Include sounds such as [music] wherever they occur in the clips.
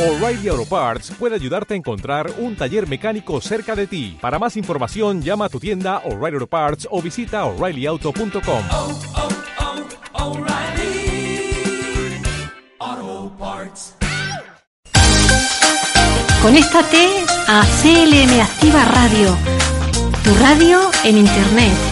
O'Reilly Auto Parts puede ayudarte a encontrar un taller mecánico cerca de ti. Para más información, llama a tu tienda O'Reilly Auto Parts o visita oreillyauto.com. oh, oh. Conéctate a CLM Activa Radio, tu radio en Internet.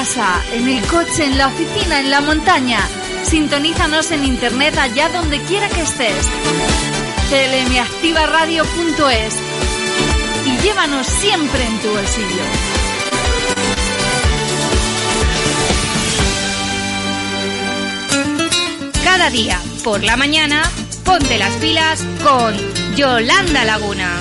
En el coche, en la oficina, en la montaña. Sintonízanos en internet allá donde quiera que estés. clmactivaradio.es y llévanos siempre en tu bolsillo. Cada día, por la mañana, ponte las pilas con Yolanda Laguna.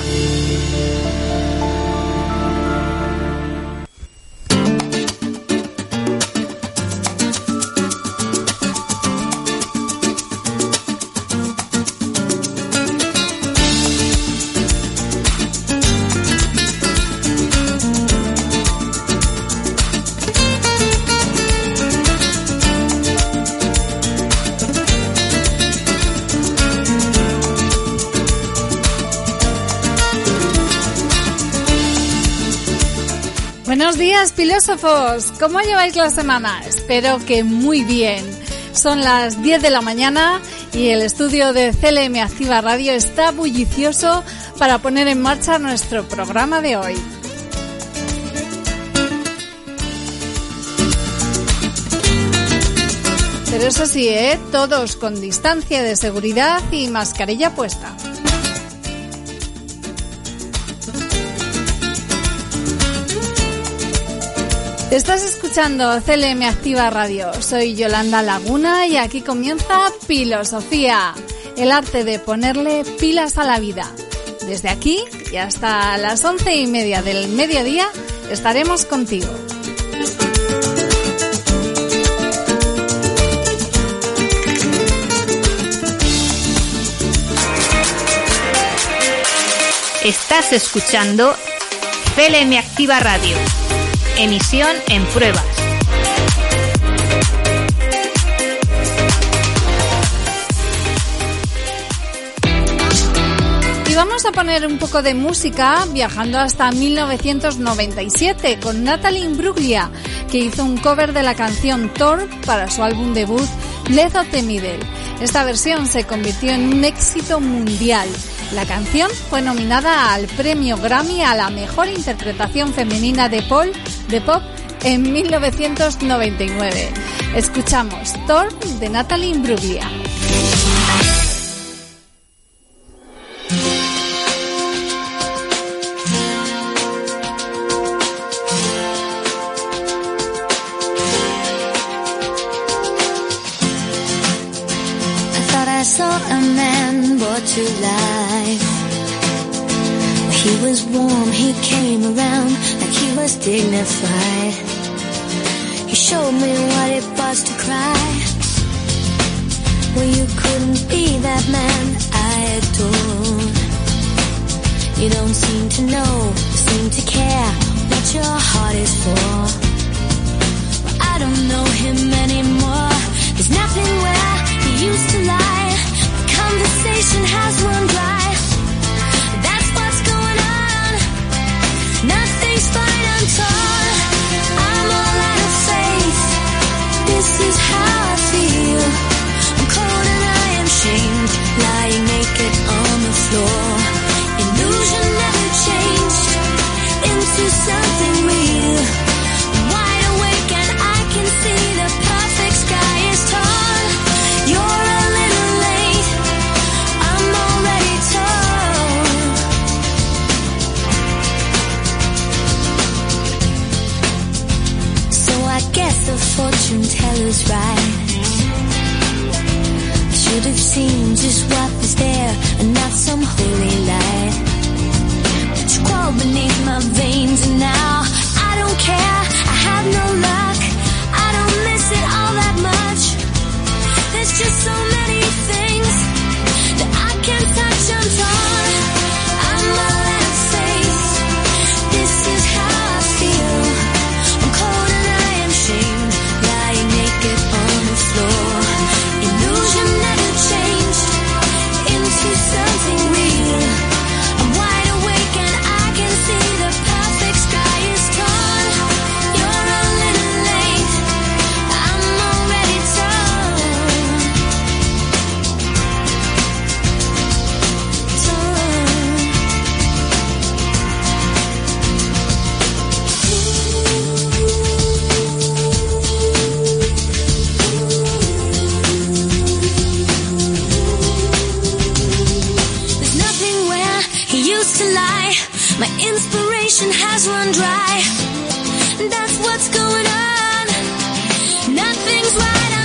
Días, filósofos. ¿Cómo lleváis la semana? Espero que muy bien. Son las 10 de la mañana y el estudio de CLM Activa Radio está bullicioso para poner en marcha nuestro programa de hoy. Pero eso sí, ¿eh? todos con distancia de seguridad y mascarilla puesta. Estás escuchando CLM Activa Radio. Soy Yolanda Laguna y aquí comienza Filosofía, el arte de ponerle pilas a la vida. Desde aquí y hasta las once y media del mediodía estaremos contigo. Estás escuchando CLM Activa Radio. Emisión en pruebas. Y vamos a poner un poco de música viajando hasta 1997 con Natalie Imbruglia, que hizo un cover de la canción Thor para su álbum debut the Middle. Esta versión se convirtió en un éxito mundial. La canción fue nominada al premio Grammy a la mejor interpretación femenina de Paul de pop en 1999. Escuchamos Thor de Natalie Imbruglia. used to lie. My inspiration has run dry. That's what's going on. Nothing's right.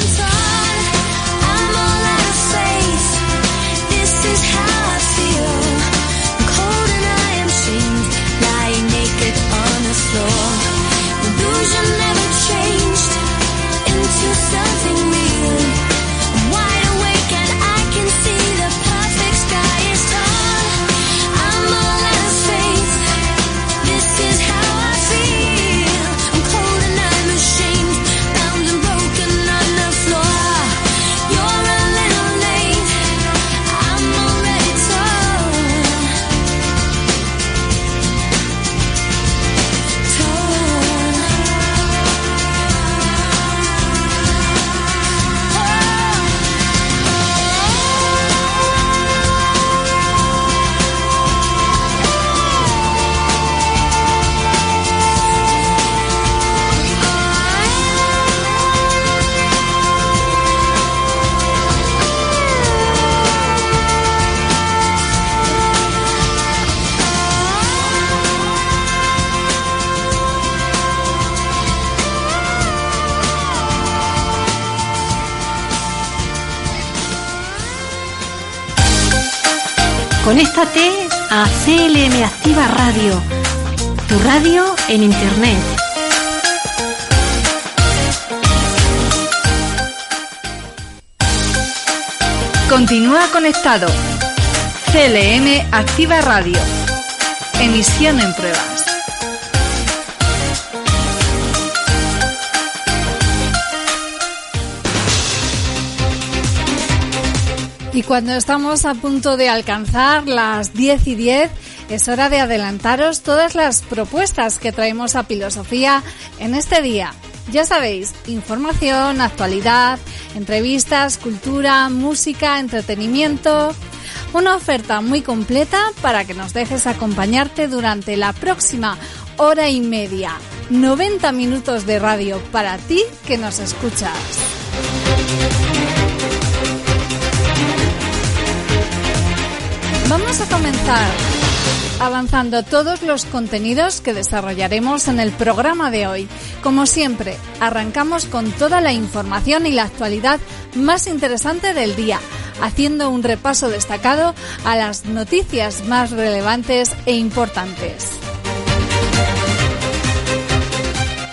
Conéctate a CLM Activa Radio, tu radio en Internet. Continúa conectado. CLM Activa Radio. Emisión en pruebas. Y cuando estamos a punto de alcanzar las 10 y 10, es hora de adelantaros todas las propuestas que traemos a Filosofía en este día. Ya sabéis, información, actualidad, entrevistas, cultura, música, entretenimiento. Una oferta muy completa para que nos dejes acompañarte durante la próxima hora y media. 90 minutos de radio para ti que nos escuchas. Vamos a comenzar avanzando todos los contenidos que desarrollaremos en el programa de hoy. Como siempre, arrancamos con toda la información y la actualidad más interesante del día, haciendo un repaso destacado a las noticias más relevantes e importantes.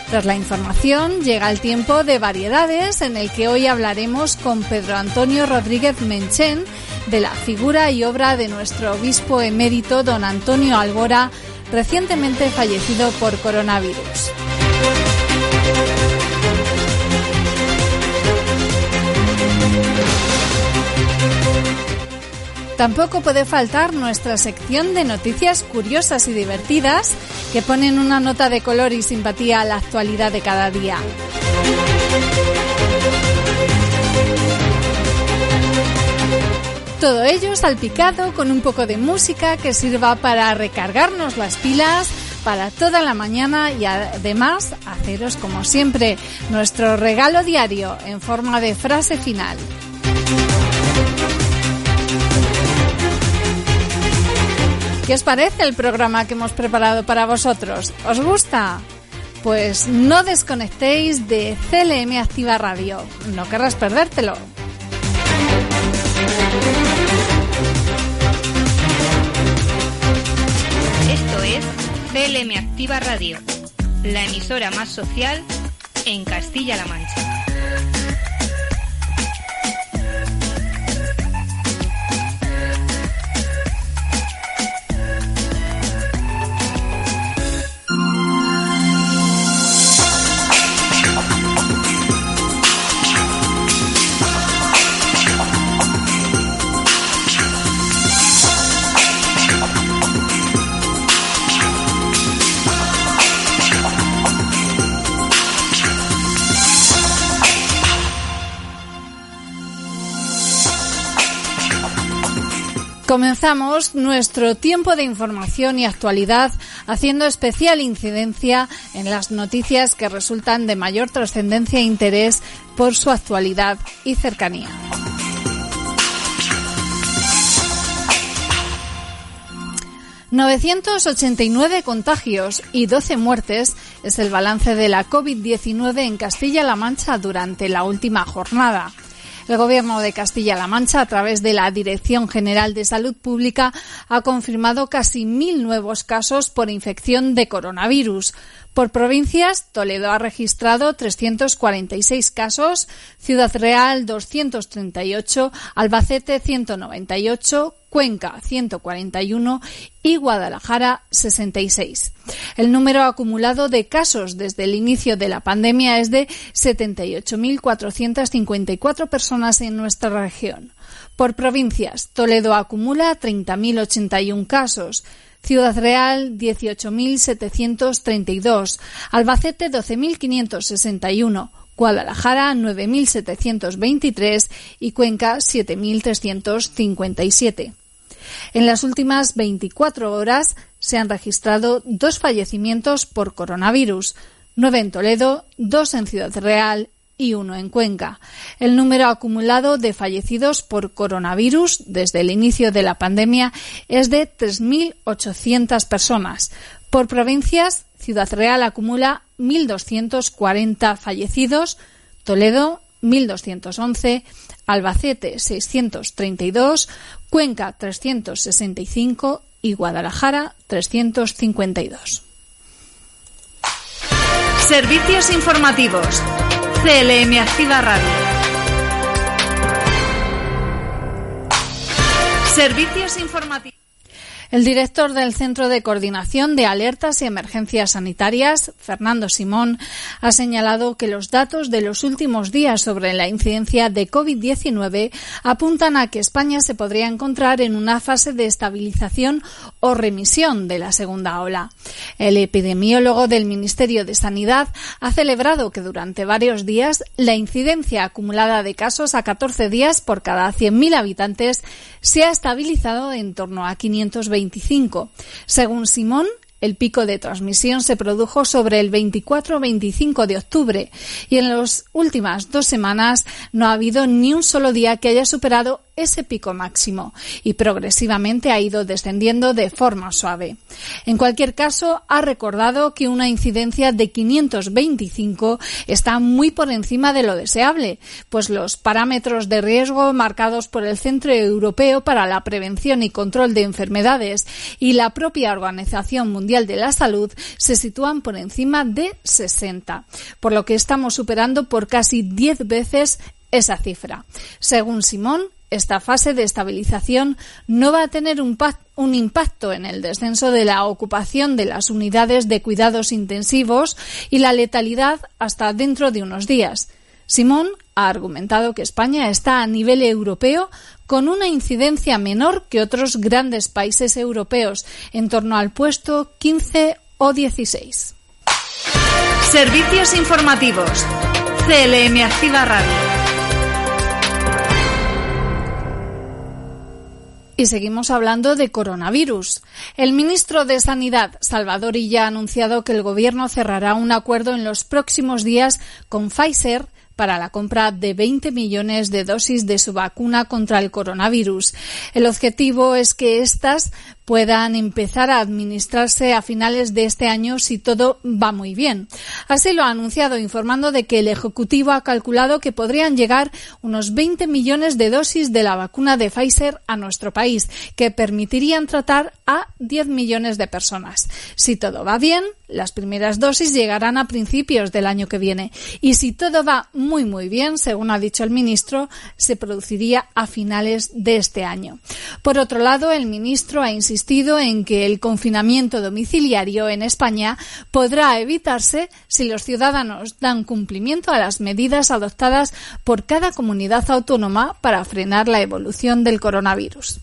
Tras la información llega el tiempo de variedades en el que hoy hablaremos con Pedro Antonio Rodríguez Menchen de la figura y obra de nuestro obispo emérito don Antonio Albora, recientemente fallecido por coronavirus. Tampoco puede faltar nuestra sección de noticias curiosas y divertidas que ponen una nota de color y simpatía a la actualidad de cada día. Todo ello salpicado con un poco de música que sirva para recargarnos las pilas para toda la mañana y además haceros como siempre nuestro regalo diario en forma de frase final. ¿Qué os parece el programa que hemos preparado para vosotros? ¿Os gusta? Pues no desconectéis de CLM Activa Radio. No querrás perdértelo. CLM Activa Radio, la emisora más social en Castilla-La Mancha. Comenzamos nuestro tiempo de información y actualidad haciendo especial incidencia en las noticias que resultan de mayor trascendencia e interés por su actualidad y cercanía. 989 contagios y 12 muertes es el balance de la COVID-19 en Castilla-La Mancha durante la última jornada. El Gobierno de Castilla-La Mancha, a través de la Dirección General de Salud Pública, ha confirmado casi mil nuevos casos por infección de coronavirus. Por provincias, Toledo ha registrado 346 casos, Ciudad Real 238, Albacete 198, Cuenca 141 y Guadalajara 66. El número acumulado de casos desde el inicio de la pandemia es de 78.454 personas en nuestra región. Por provincias, Toledo acumula 30.081 casos, Ciudad Real 18.732, Albacete 12.561, Guadalajara 9.723 y Cuenca 7.357. En las últimas 24 horas se han registrado dos fallecimientos por coronavirus, nueve en Toledo, dos en Ciudad Real y uno en Cuenca. El número acumulado de fallecidos por coronavirus desde el inicio de la pandemia es de 3.800 personas. Por provincias, Ciudad Real acumula 1.240 fallecidos, Toledo 1.211, Albacete 632, Cuenca 365 y Guadalajara 352. Servicios informativos. CLM Activa Radio. Servicios informativos. El director del Centro de Coordinación de Alertas y Emergencias Sanitarias, Fernando Simón, ha señalado que los datos de los últimos días sobre la incidencia de COVID-19 apuntan a que España se podría encontrar en una fase de estabilización o remisión de la segunda ola. El epidemiólogo del Ministerio de Sanidad ha celebrado que durante varios días la incidencia acumulada de casos a 14 días por cada 100.000 habitantes se ha estabilizado en torno a 520 según Simón, el pico de transmisión se produjo sobre el 24-25 de octubre y en las últimas dos semanas no ha habido ni un solo día que haya superado ese pico máximo y progresivamente ha ido descendiendo de forma suave. En cualquier caso, ha recordado que una incidencia de 525 está muy por encima de lo deseable, pues los parámetros de riesgo marcados por el Centro Europeo para la Prevención y Control de Enfermedades y la propia Organización Mundial de la Salud se sitúan por encima de 60, por lo que estamos superando por casi 10 veces esa cifra. Según Simón, esta fase de estabilización no va a tener un, un, impacto en el descenso de la ocupación de las unidades de cuidados intensivos y la letalidad hasta dentro de unos días. Simón ha argumentado que España está a nivel europeo con una incidencia menor que otros grandes países europeos, en torno al puesto 15 o 16. Servicios informativos. CLM Activa Radio. Y seguimos hablando de coronavirus. El ministro de Sanidad, Salvador Illa, ha anunciado que el Gobierno cerrará un acuerdo en los próximos días con Pfizer para la compra de 20 millones de dosis de su vacuna contra el coronavirus. El objetivo es que éstas puedan empezar a administrarse a finales de este año si todo va muy bien. Así lo ha anunciado informando de que el Ejecutivo ha calculado que podrían llegar unos 20 millones de dosis de la vacuna de Pfizer a nuestro país, que permitirían tratar a 10 millones de personas. Si todo va bien, las primeras dosis llegarán a principios del año que viene y si todo va muy muy bien, según ha dicho el ministro, se produciría a finales de este año. Por otro lado, el ministro ha insistido en que el confinamiento domiciliario en España podrá evitarse si los ciudadanos dan cumplimiento a las medidas adoptadas por cada comunidad autónoma para frenar la evolución del coronavirus.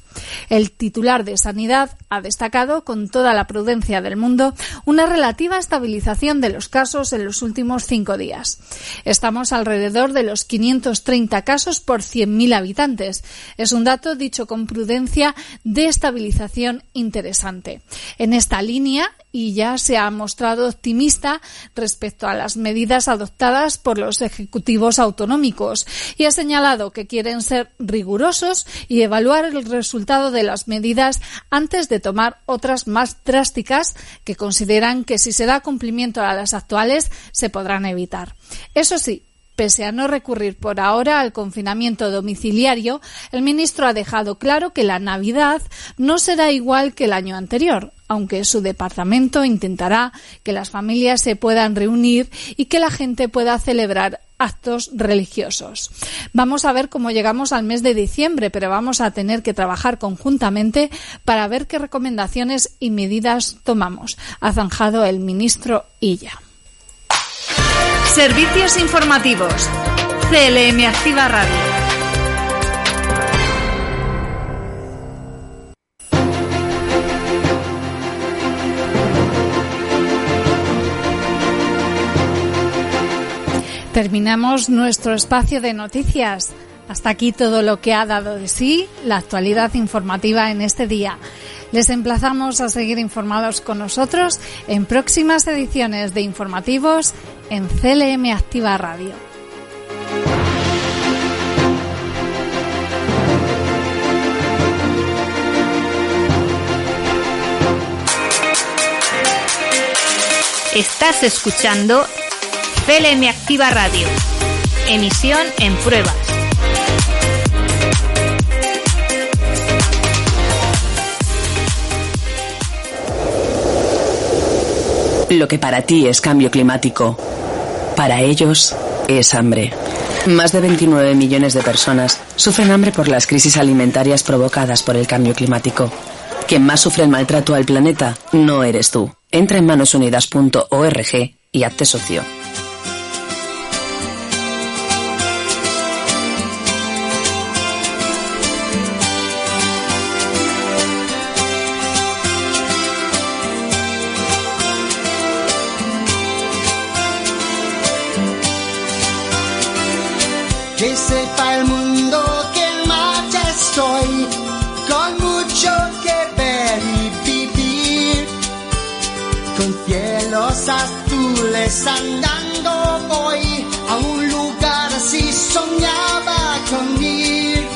El titular de Sanidad ha destacado, con toda la prudencia del mundo, una relativa estabilización de los casos en los últimos cinco días. Estamos alrededor de los 530 casos por 100.000 habitantes. Es un dato dicho con prudencia de estabilización interesante. En esta línea, y ya se ha mostrado optimista respecto a las medidas adoptadas por los ejecutivos autonómicos y ha señalado que quieren ser rigurosos y evaluar el resultado de las medidas antes de tomar otras más drásticas que consideran que si se da cumplimiento a las actuales se podrán evitar. Eso sí, Pese a no recurrir por ahora al confinamiento domiciliario, el ministro ha dejado claro que la Navidad no será igual que el año anterior, aunque su departamento intentará que las familias se puedan reunir y que la gente pueda celebrar actos religiosos. Vamos a ver cómo llegamos al mes de diciembre, pero vamos a tener que trabajar conjuntamente para ver qué recomendaciones y medidas tomamos, ha zanjado el ministro Illa. Servicios informativos. CLM Activa Radio. Terminamos nuestro espacio de noticias. Hasta aquí todo lo que ha dado de sí la actualidad informativa en este día. Les emplazamos a seguir informados con nosotros en próximas ediciones de informativos en CLM Activa Radio. Estás escuchando CLM Activa Radio. Emisión en pruebas. Lo que para ti es cambio climático, para ellos es hambre. Más de 29 millones de personas sufren hambre por las crisis alimentarias provocadas por el cambio climático. Quien más sufre el maltrato al planeta no eres tú. Entra en manosunidas.org y hazte socio. Azules andando voy a un lugar así soñaba con ir.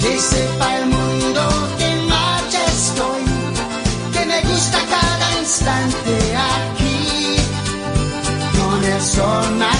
Que sepa el mundo que en marcha estoy, que me gusta cada instante aquí. Con el sol más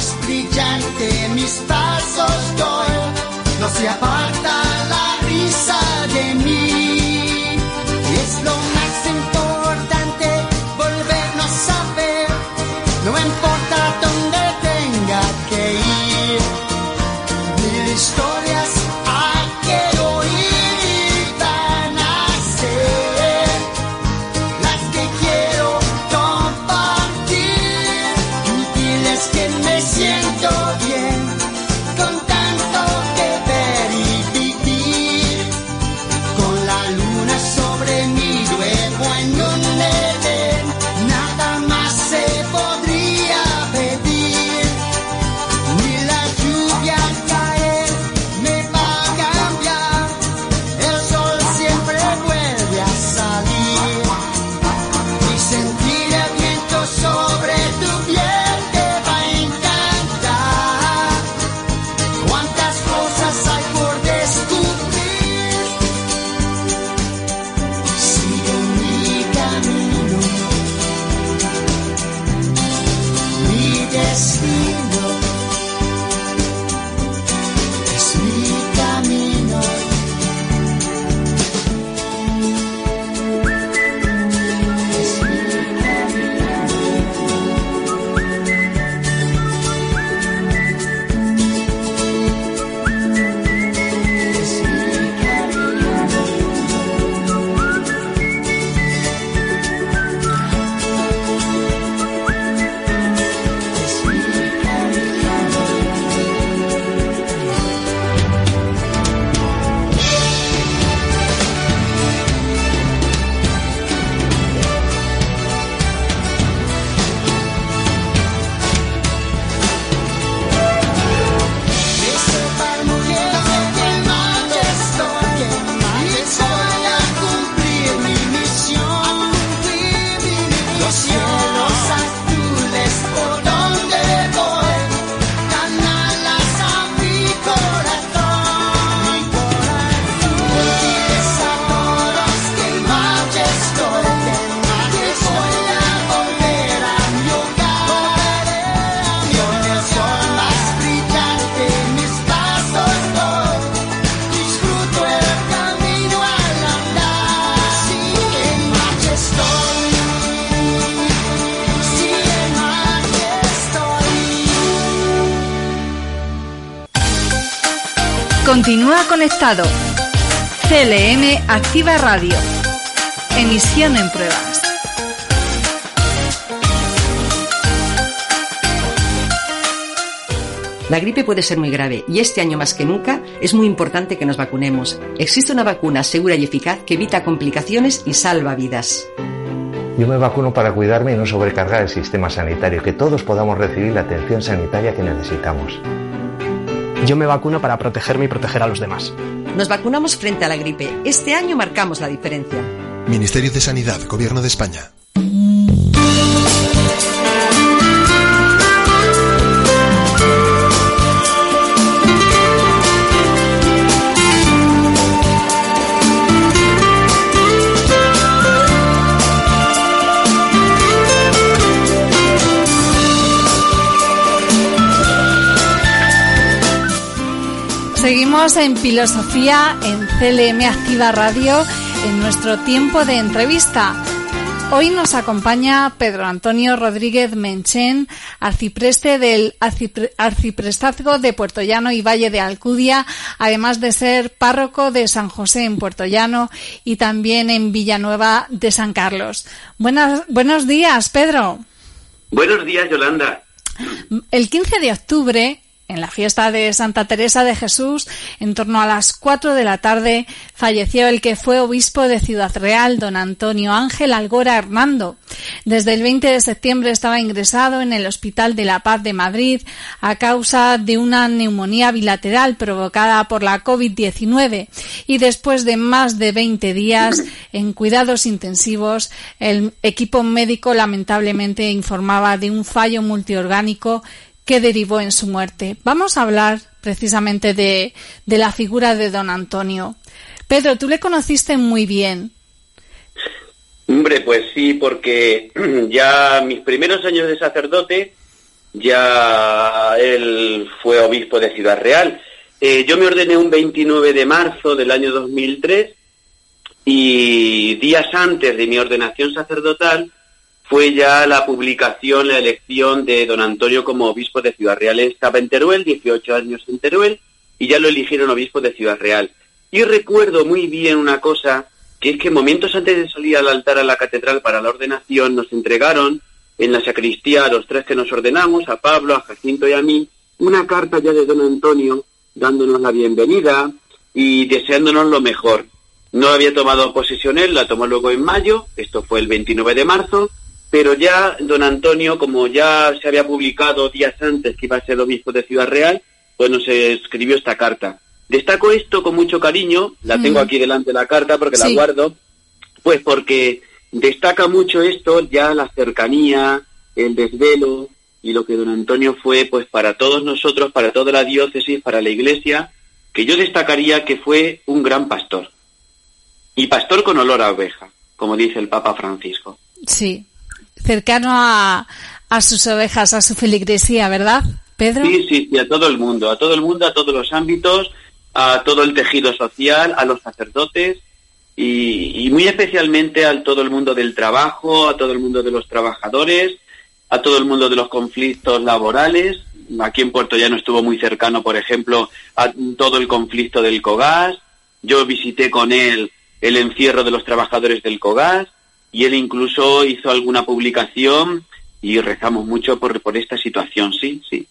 Conectado. CLM Activa Radio. Emisión en pruebas. La gripe puede ser muy grave y este año más que nunca es muy importante que nos vacunemos. Existe una vacuna segura y eficaz que evita complicaciones y salva vidas. Yo me vacuno para cuidarme y no sobrecargar el sistema sanitario, que todos podamos recibir la atención sanitaria que necesitamos. Yo me vacuno para protegerme y proteger a los demás. Nos vacunamos frente a la gripe. Este año marcamos la diferencia. Ministerio de Sanidad, Gobierno de España. Seguimos en Filosofía en CLM Activa Radio en nuestro tiempo de entrevista. Hoy nos acompaña Pedro Antonio Rodríguez Menchen, arcipreste del Arciprestazgo de Puerto Llano y Valle de Alcudia, además de ser párroco de San José en Puerto Llano y también en Villanueva de San Carlos. Buenas, buenos días, Pedro. Buenos días, Yolanda. El 15 de octubre en la fiesta de Santa Teresa de Jesús, en torno a las cuatro de la tarde, falleció el que fue obispo de Ciudad Real, don Antonio Ángel Algora Hernando. Desde el 20 de septiembre estaba ingresado en el Hospital de la Paz de Madrid a causa de una neumonía bilateral provocada por la COVID-19 y después de más de 20 días en cuidados intensivos, el equipo médico lamentablemente informaba de un fallo multiorgánico que derivó en su muerte. Vamos a hablar precisamente de, de la figura de don Antonio. Pedro, tú le conociste muy bien. Hombre, pues sí, porque [clears throat] ya mis primeros años de sacerdote, ya él fue obispo de Ciudad Real. Eh, yo me ordené un 29 de marzo del año 2003 y días antes de mi ordenación sacerdotal fue ya la publicación, la elección de don Antonio como obispo de Ciudad Real. Él estaba en Teruel, 18 años en Teruel, y ya lo eligieron obispo de Ciudad Real. Y recuerdo muy bien una cosa, que es que momentos antes de salir al altar a la catedral para la ordenación, nos entregaron en la sacristía a los tres que nos ordenamos, a Pablo, a Jacinto y a mí, una carta ya de don Antonio dándonos la bienvenida y deseándonos lo mejor. No había tomado posesión él, la tomó luego en mayo, esto fue el 29 de marzo, pero ya don Antonio, como ya se había publicado días antes que iba a ser el obispo de Ciudad Real, pues nos escribió esta carta. Destaco esto con mucho cariño, la tengo aquí delante la carta porque la guardo, pues porque destaca mucho esto, ya la cercanía, el desvelo y lo que don Antonio fue pues para todos nosotros, para toda la diócesis, para la iglesia, que yo destacaría que fue un gran pastor. Y pastor con olor a oveja, como dice el Papa Francisco. Sí, cercano a, a sus ovejas, a su feligresía, ¿verdad, Pedro? Sí, sí, sí, a todo el mundo, a todo el mundo, a todos los ámbitos, a todo el tejido social, a los sacerdotes y, y muy especialmente a todo el mundo del trabajo, a todo el mundo de los trabajadores, a todo el mundo de los conflictos laborales. Aquí en Puerto Llano estuvo muy cercano, por ejemplo, a todo el conflicto del COGAS. Yo visité con él el encierro de los trabajadores del COGAS y él incluso hizo alguna publicación y rezamos mucho por, por esta situación, sí, sí.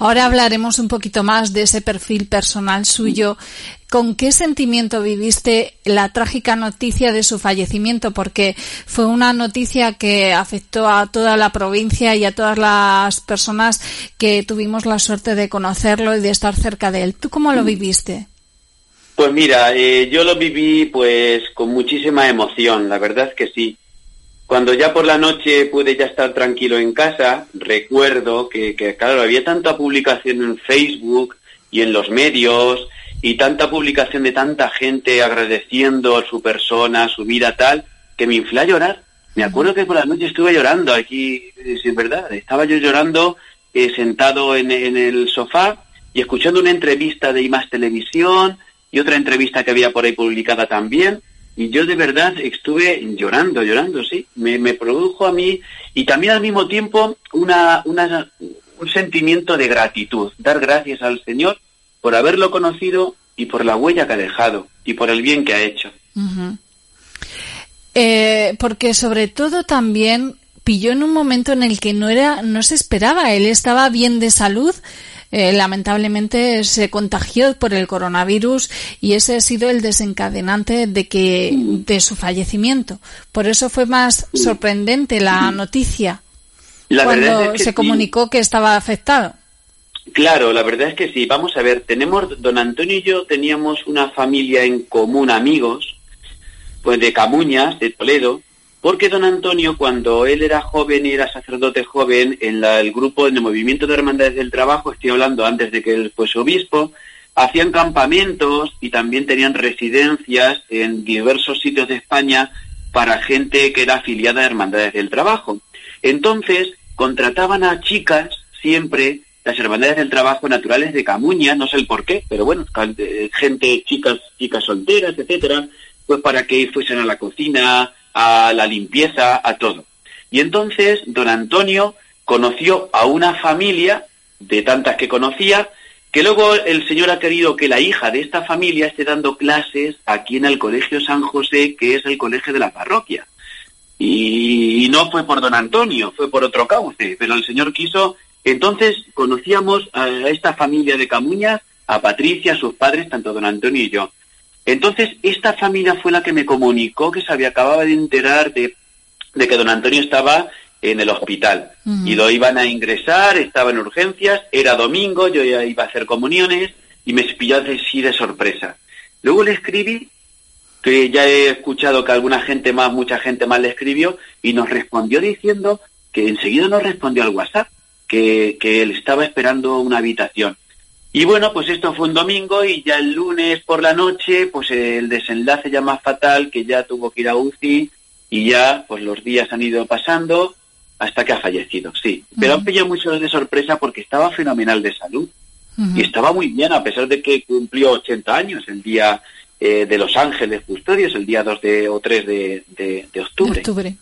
Ahora hablaremos un poquito más de ese perfil personal suyo. ¿Con qué sentimiento viviste la trágica noticia de su fallecimiento? Porque fue una noticia que afectó a toda la provincia y a todas las personas que tuvimos la suerte de conocerlo y de estar cerca de él. ¿Tú cómo lo viviste? Pues mira, eh, yo lo viví pues con muchísima emoción, la verdad es que sí. Cuando ya por la noche pude ya estar tranquilo en casa, recuerdo que, que, claro, había tanta publicación en Facebook y en los medios y tanta publicación de tanta gente agradeciendo su persona, su vida tal, que me inflé a llorar. Me acuerdo que por la noche estuve llorando aquí, es verdad, estaba yo llorando eh, sentado en, en el sofá y escuchando una entrevista de IMAS Televisión, y otra entrevista que había por ahí publicada también. Y yo de verdad estuve llorando, llorando, sí. Me, produjo a mí y también al mismo tiempo una, una, un sentimiento de gratitud, dar gracias al Señor por haberlo conocido y por la huella que ha dejado y por el bien que ha hecho. Eh, porque sobre todo también pilló en un momento en el que no era, no se esperaba. Él estaba bien de salud. Eh, lamentablemente se contagió por el coronavirus y ese ha sido el desencadenante de que de su fallecimiento. Por eso fue más sorprendente la noticia La cuando verdad es que se sí. comunicó que estaba afectado. Claro, la verdad es que sí. Vamos a ver, tenemos, don Antonio y yo teníamos una familia en común, amigos, pues de Camuñas, de Toledo, porque don Antonio, cuando él era joven y era sacerdote joven, en la- el grupo, en el movimiento de hermandades del trabajo, estoy hablando antes de que él fuese obispo, hacían campamentos y también tenían residencias en diversos sitios de España para gente que era afiliada a hermandades del trabajo. Entonces, contrataban a chicas siempre, las hermandades del trabajo naturales de Camuña, no sé el por qué, pero bueno, eh, gente, chicas, chicas solteras, etcétera, pues para que fuesen a la cocina, a la limpieza, a todo. Y entonces, don Antonio conoció a una familia, de tantas que conocía, que luego el Señor ha querido que la hija de esta familia esté dando clases aquí en el Colegio San José, que es el colegio de la parroquia. Y, no fue por don Antonio, fue por otro cauce, pero el Señor quiso. Entonces conocíamos a esta familia de Camuñas, a Patricia, a sus padres, tanto don Antonio y yo. Entonces esta familia fue la que me comunicó que se había acababa de enterar de, de que don Antonio estaba en el hospital y lo iban a ingresar, estaba en urgencias, era domingo, yo ya iba a hacer comuniones y me pilló así de sorpresa. Luego le escribí que ya he escuchado que alguna gente más, mucha gente más le escribió y nos respondió diciendo que enseguida nos respondió al WhatsApp que, que él estaba esperando una habitación. Y bueno, pues esto fue un domingo y ya el lunes por la noche, pues el desenlace ya más fatal, que ya tuvo que ir a UCI y ya pues los días han ido pasando hasta que ha fallecido, sí. Pero han pillado mucho de sorpresa porque estaba fenomenal de salud y estaba muy bien a pesar de que cumplió 80 años el día eh, de Los Ángeles Custodios, el día 2 de, o 3 de, de- de octubre. octubre.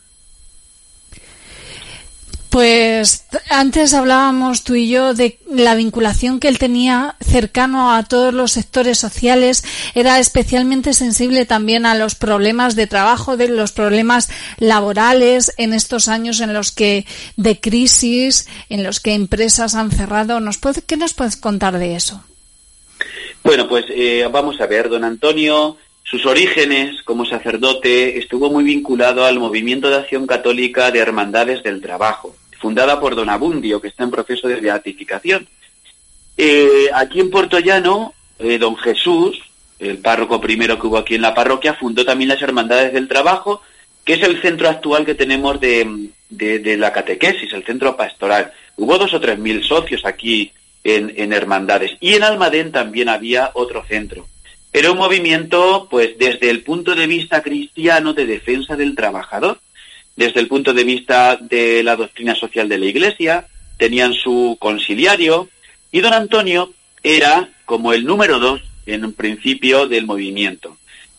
Pues antes hablábamos tú y yo de la vinculación que él tenía cercano a todos los sectores sociales. Era especialmente sensible también a los problemas de trabajo, de los problemas laborales en estos años en los que de crisis, en los que empresas han cerrado. ¿Nos puede, ¿Qué nos puedes contar de eso? Bueno, pues eh, vamos a ver, don Antonio, sus orígenes como sacerdote estuvo muy vinculado al movimiento de acción católica de Hermandades del Trabajo, fundada por don Abundio, que está en proceso de beatificación. Eh, aquí en Puerto Llano, eh, don Jesús, el párroco primero que hubo aquí en la parroquia, fundó también las Hermandades del Trabajo, que es el centro actual que tenemos de, la catequesis, el centro pastoral. Hubo dos o tres mil socios aquí en, en Hermandades. Y en Almadén también había otro centro. Era un movimiento, pues, desde el punto de vista cristiano de defensa del trabajador, desde el punto de vista de la doctrina social de la Iglesia, tenían su conciliario, y don Antonio era como el número dos en un principio del movimiento.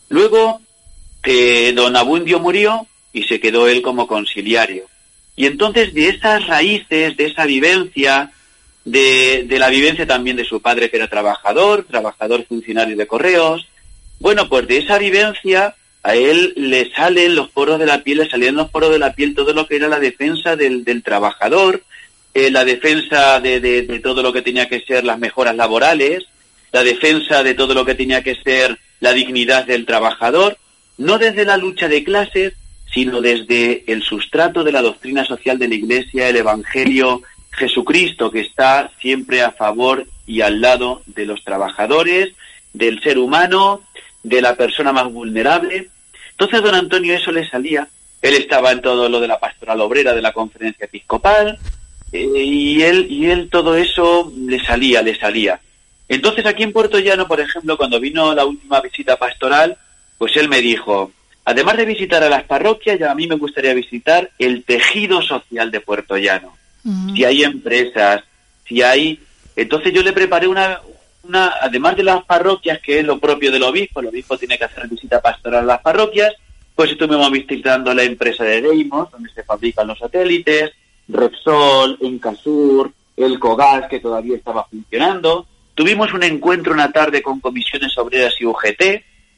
Luego, que don Abundio murió y se quedó él como conciliario. Y entonces de esas raíces, de esa vivencia, de, de la vivencia también de su padre que era trabajador, trabajador funcionario de correos, bueno, pues de esa vivencia a él le salen los poros de la piel, le salían los poros de la piel todo lo que era la defensa del, trabajador, eh, la defensa de, de- de todo lo que tenía que ser las mejoras laborales, la defensa de todo lo que tenía que ser la dignidad del trabajador, no desde la lucha de clases, sino desde el sustrato de la doctrina social de la Iglesia, el Evangelio, Jesucristo, que está siempre a favor y al lado de los trabajadores, del ser humano, de la persona más vulnerable. Entonces, don Antonio, eso le salía. Él estaba en todo lo de la pastoral obrera de la conferencia episcopal, eh, y él, y él todo eso le salía, le salía. Entonces, aquí en Puerto Llano, por ejemplo, cuando vino la última visita pastoral, pues él me dijo, además de visitar a las parroquias, ya a mí me gustaría visitar el tejido social de Puerto Llano. Si hay empresas, si hay... Entonces yo le preparé una, una, además de las parroquias, que es lo propio del obispo, el obispo tiene que hacer visita pastoral a las parroquias, pues estuvimos visitando la empresa de Deimos, donde se fabrican los satélites, Repsol, Encasur, el Cogas, que todavía estaba funcionando, Tuvimos un encuentro una tarde con comisiones obreras y UGT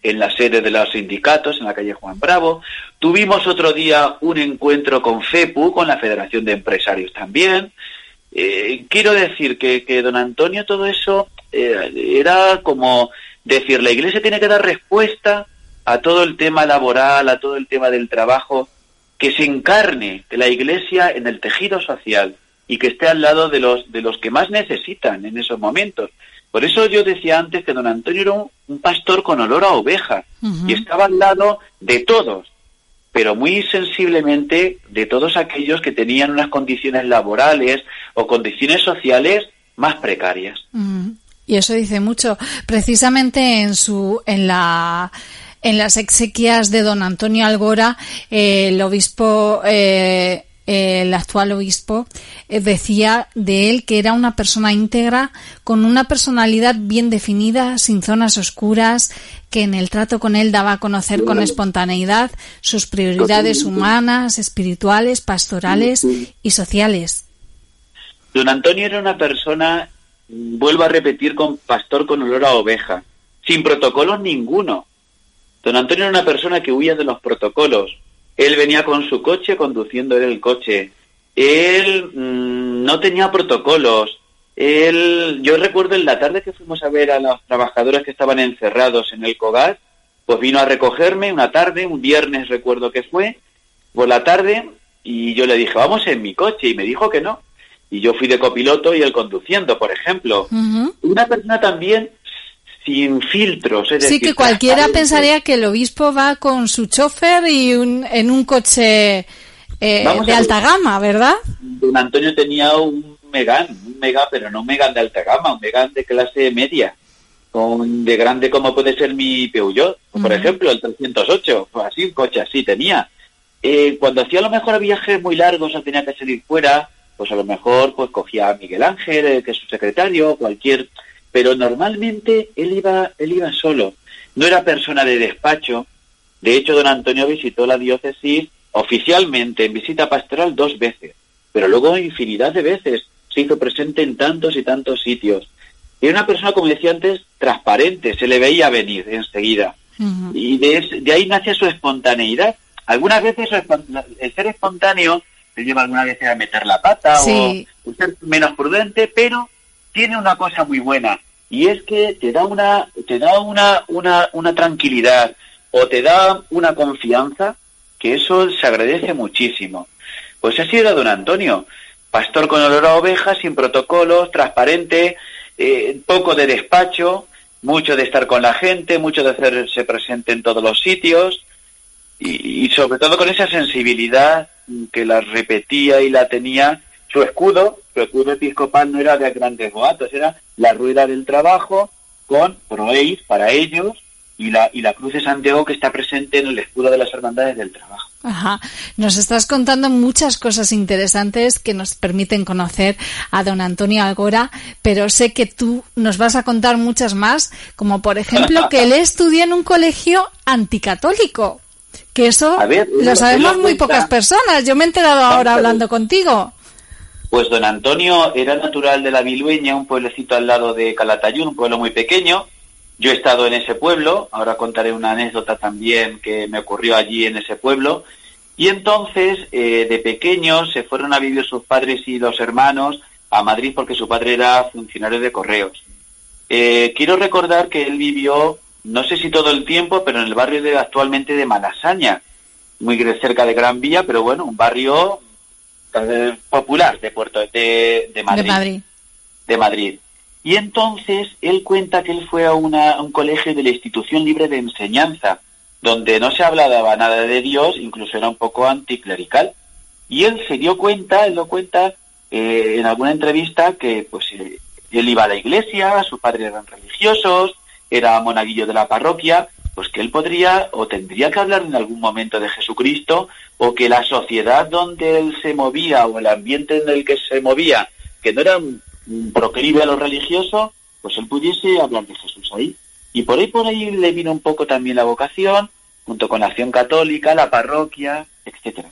en la sede de los sindicatos en la calle Juan Bravo. Tuvimos otro día un encuentro con FEPU, con la Federación de Empresarios también. Eh, quiero decir que, que don Antonio todo eso eh, era como decir, la Iglesia tiene que dar respuesta a todo el tema laboral, a todo el tema del trabajo, que se encarne de la Iglesia en el tejido social y que esté al lado de los, de los que más necesitan en esos momentos. Por eso yo decía antes que don Antonio era un, un pastor con olor a oveja y estaba al lado de todos, pero muy sensiblemente de todos aquellos que tenían unas condiciones laborales o condiciones sociales más precarias. Mm, Y eso dice mucho. Precisamente en su, en la, en las exequias de don Antonio Algora, eh, el obispo, eh, el actual obispo, eh, decía de él que era una persona íntegra, con una personalidad bien definida, sin zonas oscuras, que en el trato con él daba a conocer con espontaneidad sus prioridades humanas, espirituales, pastorales y sociales. Don Antonio era una persona, vuelvo a repetir, con pastor con olor a oveja, sin protocolos ninguno. Don Antonio era una persona que huía de los protocolos. Él venía con su coche conduciendo él el coche. Él mm, no tenía protocolos. Él, yo recuerdo en la tarde que fuimos a ver a los trabajadores que estaban encerrados en el COGAT, pues vino a recogerme una tarde, un viernes recuerdo que fue, por la tarde, y yo le dije, vamos en mi coche, y me dijo que no. Y yo fui de copiloto y él conduciendo, por ejemplo. Una persona también sin filtros. Es Sí, decir, que cualquiera pensaría que el obispo va con su chofer y un- en un coche eh, de alta gama, ¿verdad? Don Antonio tenía un Megan, un Mega, pero no un Megan de alta gama, un Megan de clase media, con de grande como puede ser mi Peugeot, por ejemplo, el 308, pues así, un coche así tenía. Eh, cuando hacía a lo mejor viajes muy largos o tenía que salir fuera, pues a lo mejor pues cogía a Miguel Ángel, eh, que es su secretario, cualquier, pero normalmente él iba, él iba solo, no era persona de despacho. De hecho, don Antonio visitó la diócesis oficialmente en visita pastoral dos veces, pero luego infinidad de veces se hizo presente en tantos y tantos sitios. Y era una persona, como decía antes, transparente, se le veía venir enseguida. Y de, de ahí nace su espontaneidad. Algunas veces el ser espontáneo te lleva algunas veces a meter la pata Sí. o ser menos prudente, pero tiene una cosa muy buena y es que te da una te da una una, una tranquilidad o te da una confianza que eso se agradece muchísimo. Pues así era don Antonio, pastor con olor a oveja, sin protocolos, transparente, eh, poco de despacho, mucho de estar con la gente, mucho de hacerse presente en todos los sitios y, y sobre todo con esa sensibilidad que la repetía y la tenía su escudo, su escudo episcopal no era de grandes boatos, era la rueda del trabajo con proeis para ellos y la, y la cruz de Santiago que está presente en el escudo de las hermandades del trabajo. Ajá. Nos estás contando muchas cosas interesantes que nos permiten conocer a don Antonio Algora, pero sé que tú nos vas a contar muchas más, como por ejemplo que él estudió en un colegio anticatólico. Que eso ver, lo sabemos muy cuenta. pocas personas. Yo me he enterado ahora hablando contigo. Pues don Antonio era natural de la Vilueña, un pueblecito al lado de Calatayud, un pueblo muy pequeño. Yo he estado en ese pueblo, ahora contaré una anécdota también que me ocurrió allí en ese pueblo. Y entonces, eh, de pequeño, se fueron a vivir sus padres y dos hermanos a Madrid porque su padre era funcionario de correos. Eh, quiero recordar que él vivió, no sé si todo el tiempo, pero en el barrio de, actualmente de Malasaña, muy cerca de Gran Vía, pero bueno, un barrio popular de Puerto de, de Madrid De Madrid. de Madrid. Y entonces él cuenta que él fue a, una- a un colegio de la institución libre de enseñanza, donde no se hablaba nada de Dios, incluso era un poco anticlerical. Y él se dio cuenta, él lo cuenta eh, en alguna entrevista, que pues eh, él iba a la iglesia, sus padres eran religiosos, era monaguillo de la parroquia, pues que él podría o tendría que hablar en algún momento de Jesucristo, o que la sociedad donde él se movía, o el ambiente en el que se movía, que no era proclive a lo religioso, pues él pudiese hablar de Jesús ahí. Y por ahí, por ahí le vino un poco también la vocación, junto con la acción católica, la parroquia, etcétera.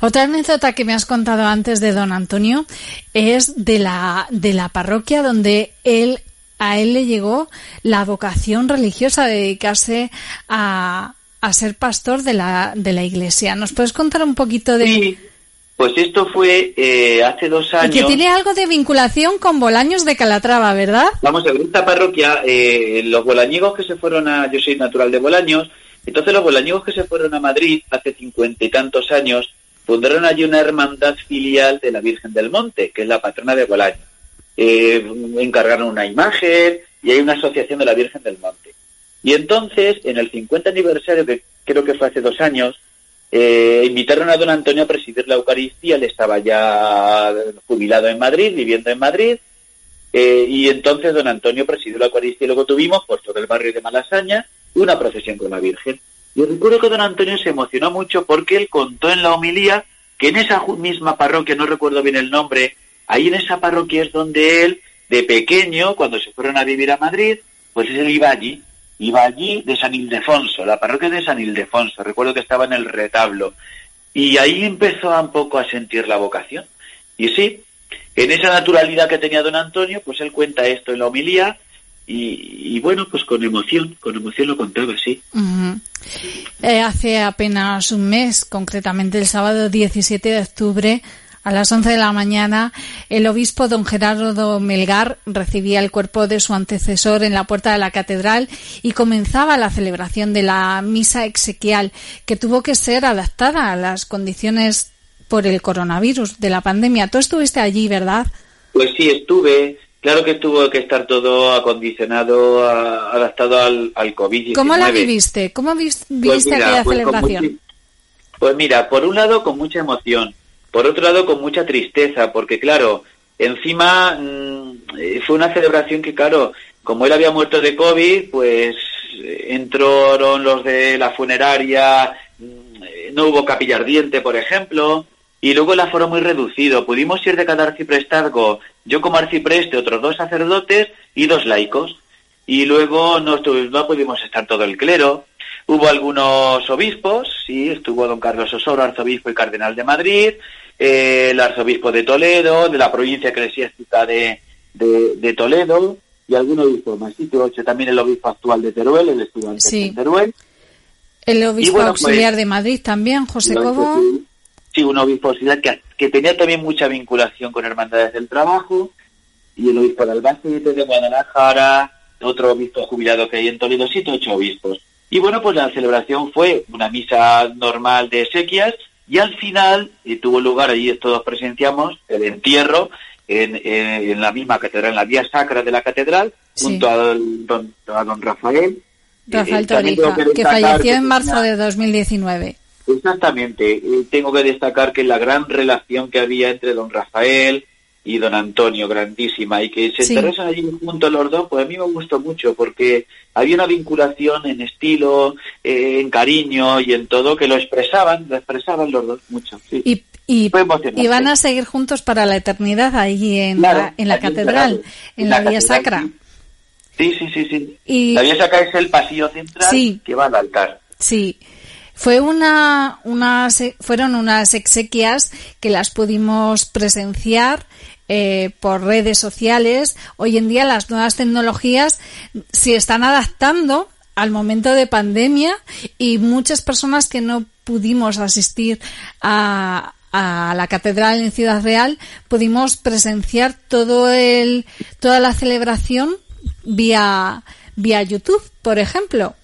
Otra anécdota que me has contado antes de don Antonio es de la, de la parroquia donde él a él le llegó la vocación religiosa de dedicarse a, a ser pastor de la, de la iglesia. ¿Nos puedes contar un poquito de...? Sí, pues esto fue eh, hace dos años. Y que tiene algo de vinculación con Bolaños de Calatrava, ¿verdad? Vamos a ver, esta parroquia, eh, los bolañigos que se fueron a... Yo soy natural de Bolaños, entonces los bolañigos que se fueron a Madrid hace cincuenta y tantos años fundaron allí una hermandad filial de la Virgen del Monte, que es la patrona de Bolaños. Eh, encargaron una imagen y hay una asociación de la Virgen del Monte. Y entonces, en el 50 aniversario, que creo que fue hace dos años, eh, invitaron a don Antonio a presidir la Eucaristía, él estaba ya jubilado en Madrid, viviendo en Madrid, eh, y entonces don Antonio presidió la Eucaristía y luego tuvimos por todo el barrio de Malasaña una procesión con la Virgen. Y recuerdo que don Antonio se emocionó mucho porque él contó en la homilía que en esa misma parroquia, no recuerdo bien el nombre, ahí en esa parroquia es donde él, de pequeño, cuando se fueron a vivir a Madrid, pues él iba allí, iba allí de San Ildefonso, la parroquia de San Ildefonso, recuerdo que estaba en el retablo, y ahí empezó un poco a sentir la vocación. Y sí, en esa naturalidad que tenía don Antonio, pues él cuenta esto en la homilía, y, bueno, pues con emoción, con emoción lo contaba, sí. Eh, hace apenas un mes, concretamente el sábado 17 de octubre, a las 11 de la mañana, el obispo don Gerardo Melgar recibía el cuerpo de su antecesor en la puerta de la catedral y comenzaba la celebración de la misa exequial, que tuvo que ser adaptada a las condiciones por el coronavirus de la pandemia. Tú estuviste allí, ¿verdad? Pues sí, estuve. Claro que tuvo que estar todo acondicionado, a- adaptado al, al COVID-19. ¿Cómo la viviste? ¿Cómo Pues viviste mira, aquella pues celebración? Pues mira, por un lado con mucha emoción, por otro lado con mucha tristeza, porque claro, encima mm, eh, fue una celebración que claro, como él había muerto de COVID, pues eh, entraron los de la funeraria, mm, eh, no hubo capilla ardiente, por ejemplo, y luego el aforo muy reducido. Pudimos ir de cada arciprestazgo, yo como arcipreste, otros dos sacerdotes y dos laicos. Y luego no, no pudimos estar todo el clero. Hubo algunos obispos, sí, estuvo don Carlos Osoro, arzobispo y cardenal de Madrid, eh, el arzobispo de Toledo, de la provincia eclesiástica de, de, de Toledo, y algún obispo más. También el obispo actual de Teruel, el estuvo antes Sí. en Teruel. El obispo bueno, pues- auxiliar de Madrid también, José Cobo. Sí, un obispo auxiliar que, que tenía también mucha vinculación con Hermandades del Trabajo, y el obispo de Albacete, de Guadalajara, otro obispo jubilado que hay en Toledo, siete, ocho obispos. Y bueno, pues la celebración fue una misa normal de exequias, y al final eh, tuvo lugar, allí todos presenciamos, el entierro en, en- en la misma catedral, en la vía sacra de la catedral, Sí. junto a don, a don Rafael. Rafael Eh, Torija, que destacar falleció que en marzo de 2019. Exactamente. Eh, tengo que destacar que la gran relación que había entre don Rafael y don Antonio, grandísima, y que se Sí. enterrasen allí juntos los dos, pues a mí me gustó mucho, porque había una vinculación en estilo, eh, en cariño y en todo, que lo expresaban, lo expresaban los dos mucho. Sí. Y, y, van a seguir juntos para la eternidad ahí en Claro, la, en la catedral, en la, vía sacra. Sí, sí, sí, sí. Y- La vía sacra es el pasillo central Sí. que va al altar. Sí. Fue una, una, fueron unas exequias que las pudimos presenciar eh, por redes sociales. Hoy en día las nuevas tecnologías se están adaptando al momento de pandemia y muchas personas que no pudimos asistir a, a la catedral en Ciudad Real pudimos presenciar todo el toda la celebración vía vía YouTube, por ejemplo.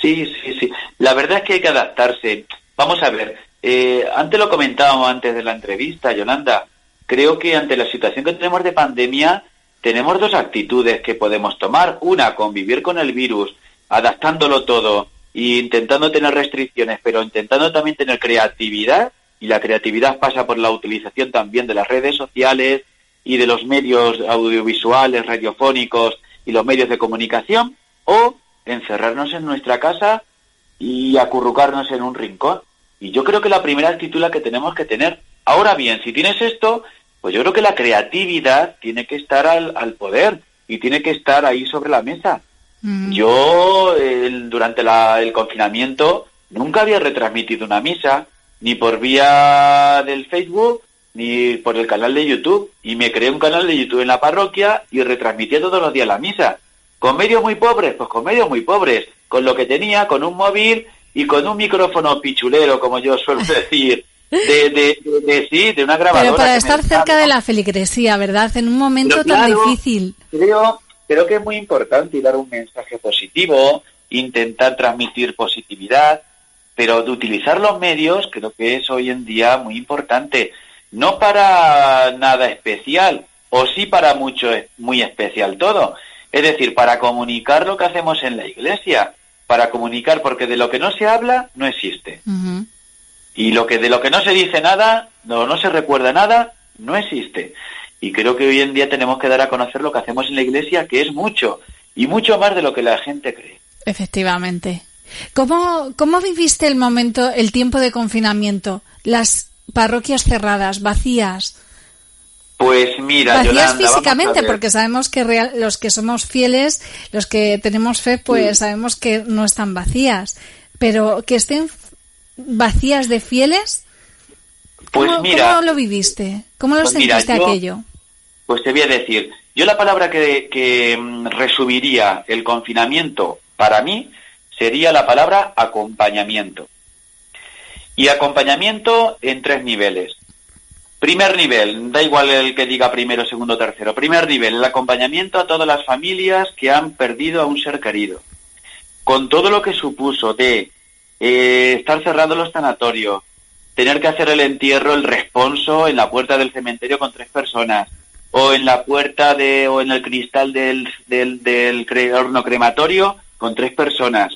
Sí, sí, sí. La verdad es que hay que adaptarse. Vamos a ver, eh, antes lo comentábamos antes de la entrevista, Yolanda. Creo que ante la situación que tenemos de pandemia, tenemos dos actitudes que podemos tomar. Una, convivir con el virus, adaptándolo todo e intentando tener restricciones, pero intentando también tener creatividad. Y la creatividad pasa por la utilización también de las redes sociales y de los medios audiovisuales, radiofónicos y los medios de comunicación. O encerrarnos en nuestra casa y acurrucarnos en un rincón. Y yo creo que la primera actitud la que tenemos que tener. Ahora bien, si tienes esto, pues yo creo que la creatividad tiene que estar al, al poder y tiene que estar ahí sobre la mesa. Yo, el- durante la- el confinamiento, nunca había retransmitido una misa, ni por vía del Facebook, ni por el canal de YouTube. Y me creé un canal de YouTube en la parroquia y retransmitía todos los días la misa. Con medios muy pobres, pues con medios muy pobres. Con lo que tenía, con un móvil y con un micrófono pichulero, como yo suelo [laughs] decir. De, de, de, de- sí, de una grabadora. Pero para estar cerca de la feligresía, ¿verdad? En un momento Pero tan claro, difícil. Creo, creo que es muy importante dar un mensaje positivo, intentar transmitir positividad, pero de utilizar los medios creo que es hoy en día muy importante. No para nada especial, o sí para mucho, muy especial todo. Es decir, para comunicar lo que hacemos en la iglesia, para comunicar, porque de lo que no se habla no existe. Ujú. Y lo que de lo que no se dice nada, no, no se recuerda nada, no existe. Y creo que hoy en día tenemos que dar a conocer lo que hacemos en la iglesia, que es mucho, y mucho más de lo que la gente cree. Efectivamente. ¿Cómo, ¿Cómo viviste el momento, el tiempo de confinamiento? Las parroquias cerradas, vacías. Pues mira, Vacías Yolanda, físicamente, porque sabemos que real- los que somos fieles, los que tenemos fe, pues sabemos que no están vacías. Pero que estén vacías de fieles, Pues ¿cómo, mira, cómo lo viviste? ¿Cómo lo Pues mira, sentiste yo- aquello? Pues te voy a decir, yo la palabra que, que, mm, resumiría el confinamiento para mí sería la palabra acompañamiento. Y acompañamiento en tres niveles. Primer nivel, da igual el que diga primero, segundo, tercero. Primer nivel, el acompañamiento a todas las familias que han perdido a un ser querido. Con todo lo que supuso de eh, estar cerrados los sanatorios, tener que hacer el entierro, el responso en la puerta del cementerio con tres personas, o en la puerta de, o en el cristal del, del, del cre- horno crematorio con tres personas.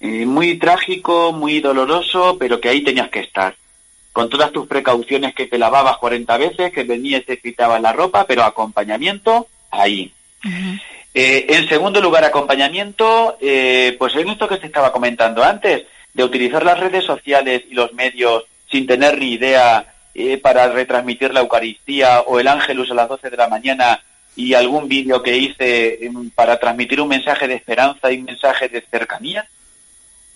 Eh, muy trágico, muy doloroso, pero que ahí tenías que estar. Con todas tus precauciones que te lavabas 40 veces, que venías y te quitabas la ropa, pero acompañamiento ahí. Eh, en segundo lugar, acompañamiento, eh, pues en esto que se estaba comentando antes, de utilizar las redes sociales y los medios sin tener ni idea eh, para retransmitir la Eucaristía o el Ángelus a las 12 de la mañana y algún vídeo que hice em, para transmitir un mensaje de esperanza y un mensaje de cercanía.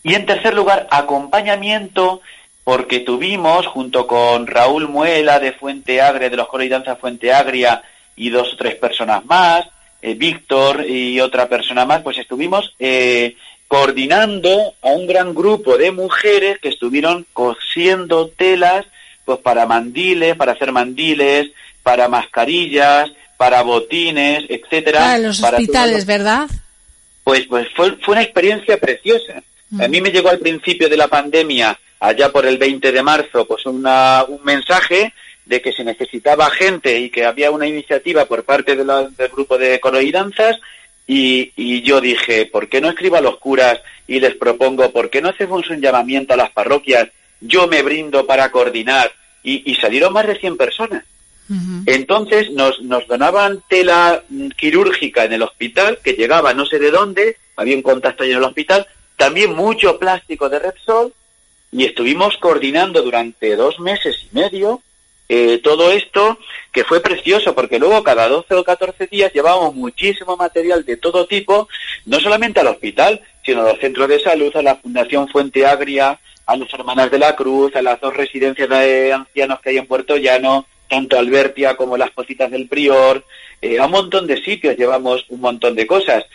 Y en tercer lugar, acompañamiento, porque tuvimos, junto con Raúl Muela de Fuente Agria, de los Coro y Danza Fuente Agria, y dos o tres personas más, eh, Víctor y otra persona más, pues estuvimos eh, coordinando a un gran grupo de mujeres que estuvieron cosiendo telas pues para mandiles, para hacer mandiles, para mascarillas, para botines, etcétera. Para los para todo hospitales, ¿verdad? pues, pues fue, fue una experiencia preciosa. A mí me llegó al principio de la pandemia, allá por el 20 de marzo, pues una, un mensaje de que se necesitaba gente y que había una iniciativa por parte de la- del grupo de coro y danzas y, y yo dije, ¿por qué no escribo a los curas y les propongo, ¿por qué no hacemos un llamamiento a las parroquias? Yo me brindo para coordinar y, y salieron más de 100 personas. Entonces nos, nos donaban tela mm, quirúrgica en el hospital, que llegaba no sé de dónde, había un contacto ahí en el hospital, también mucho plástico de Repsol, y estuvimos coordinando durante dos meses y medio eh, todo esto, que fue precioso, porque luego cada 12 o 14 días llevábamos muchísimo material de todo tipo, no solamente al hospital, sino a los centros de salud, a la Fundación Fuente Agria, a las Hermanas de la Cruz, a las dos residencias de ancianos que hay en Puerto Llano, tanto Albertia como las Positas del Prior, eh, a un montón de sitios llevamos un montón de cosas.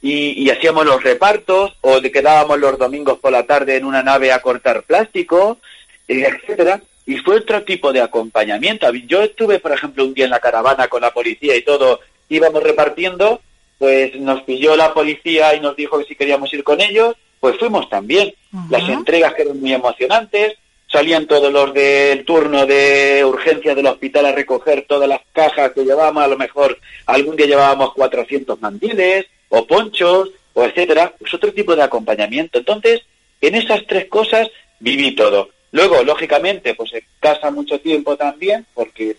Y, y hacíamos los repartos, o quedábamos los domingos por la tarde en una nave a cortar plástico, eh, etcétera. Y fue otro tipo de acompañamiento. Yo estuve, por ejemplo, un día en la caravana con la policía y todo, íbamos repartiendo, pues nos pilló la policía y nos dijo que si queríamos ir con ellos, pues fuimos también. Las entregas que eran muy emocionantes, salían todos los del turno de urgencia del hospital a recoger todas las cajas que llevábamos, a lo mejor algún día llevábamos 400 mandiles o ponchos o etcétera, pues otro tipo de acompañamiento. Entonces, en esas tres cosas viví todo. Luego, lógicamente, pues en casa mucho tiempo también, porque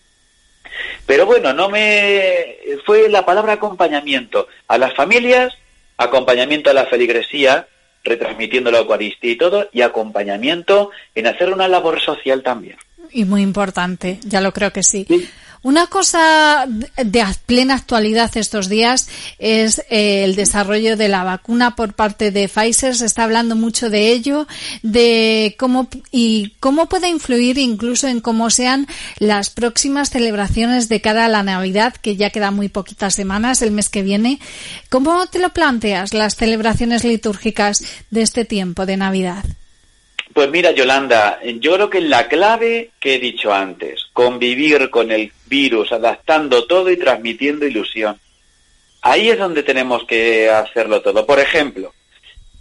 pero bueno, no me fue la palabra acompañamiento a las familias, acompañamiento a la feligresía, retransmitiendo la Eucaristía y todo, y acompañamiento en hacer una labor social también. Y muy importante, ya lo creo que sí. Una cosa de plena actualidad estos días es eh, el desarrollo de la vacuna por parte de Pfizer. Se está hablando mucho de ello, de cómo y cómo puede influir incluso en cómo sean las próximas celebraciones de cara a la Navidad, que ya quedan muy poquitas semanas, el mes que viene. ¿Cómo te lo planteas las celebraciones litúrgicas de este tiempo de Navidad? Pues mira, Yolanda, yo creo que la clave que he dicho antes, convivir con el virus, adaptando todo y transmitiendo ilusión. Ahí es donde tenemos que hacerlo todo. Por ejemplo,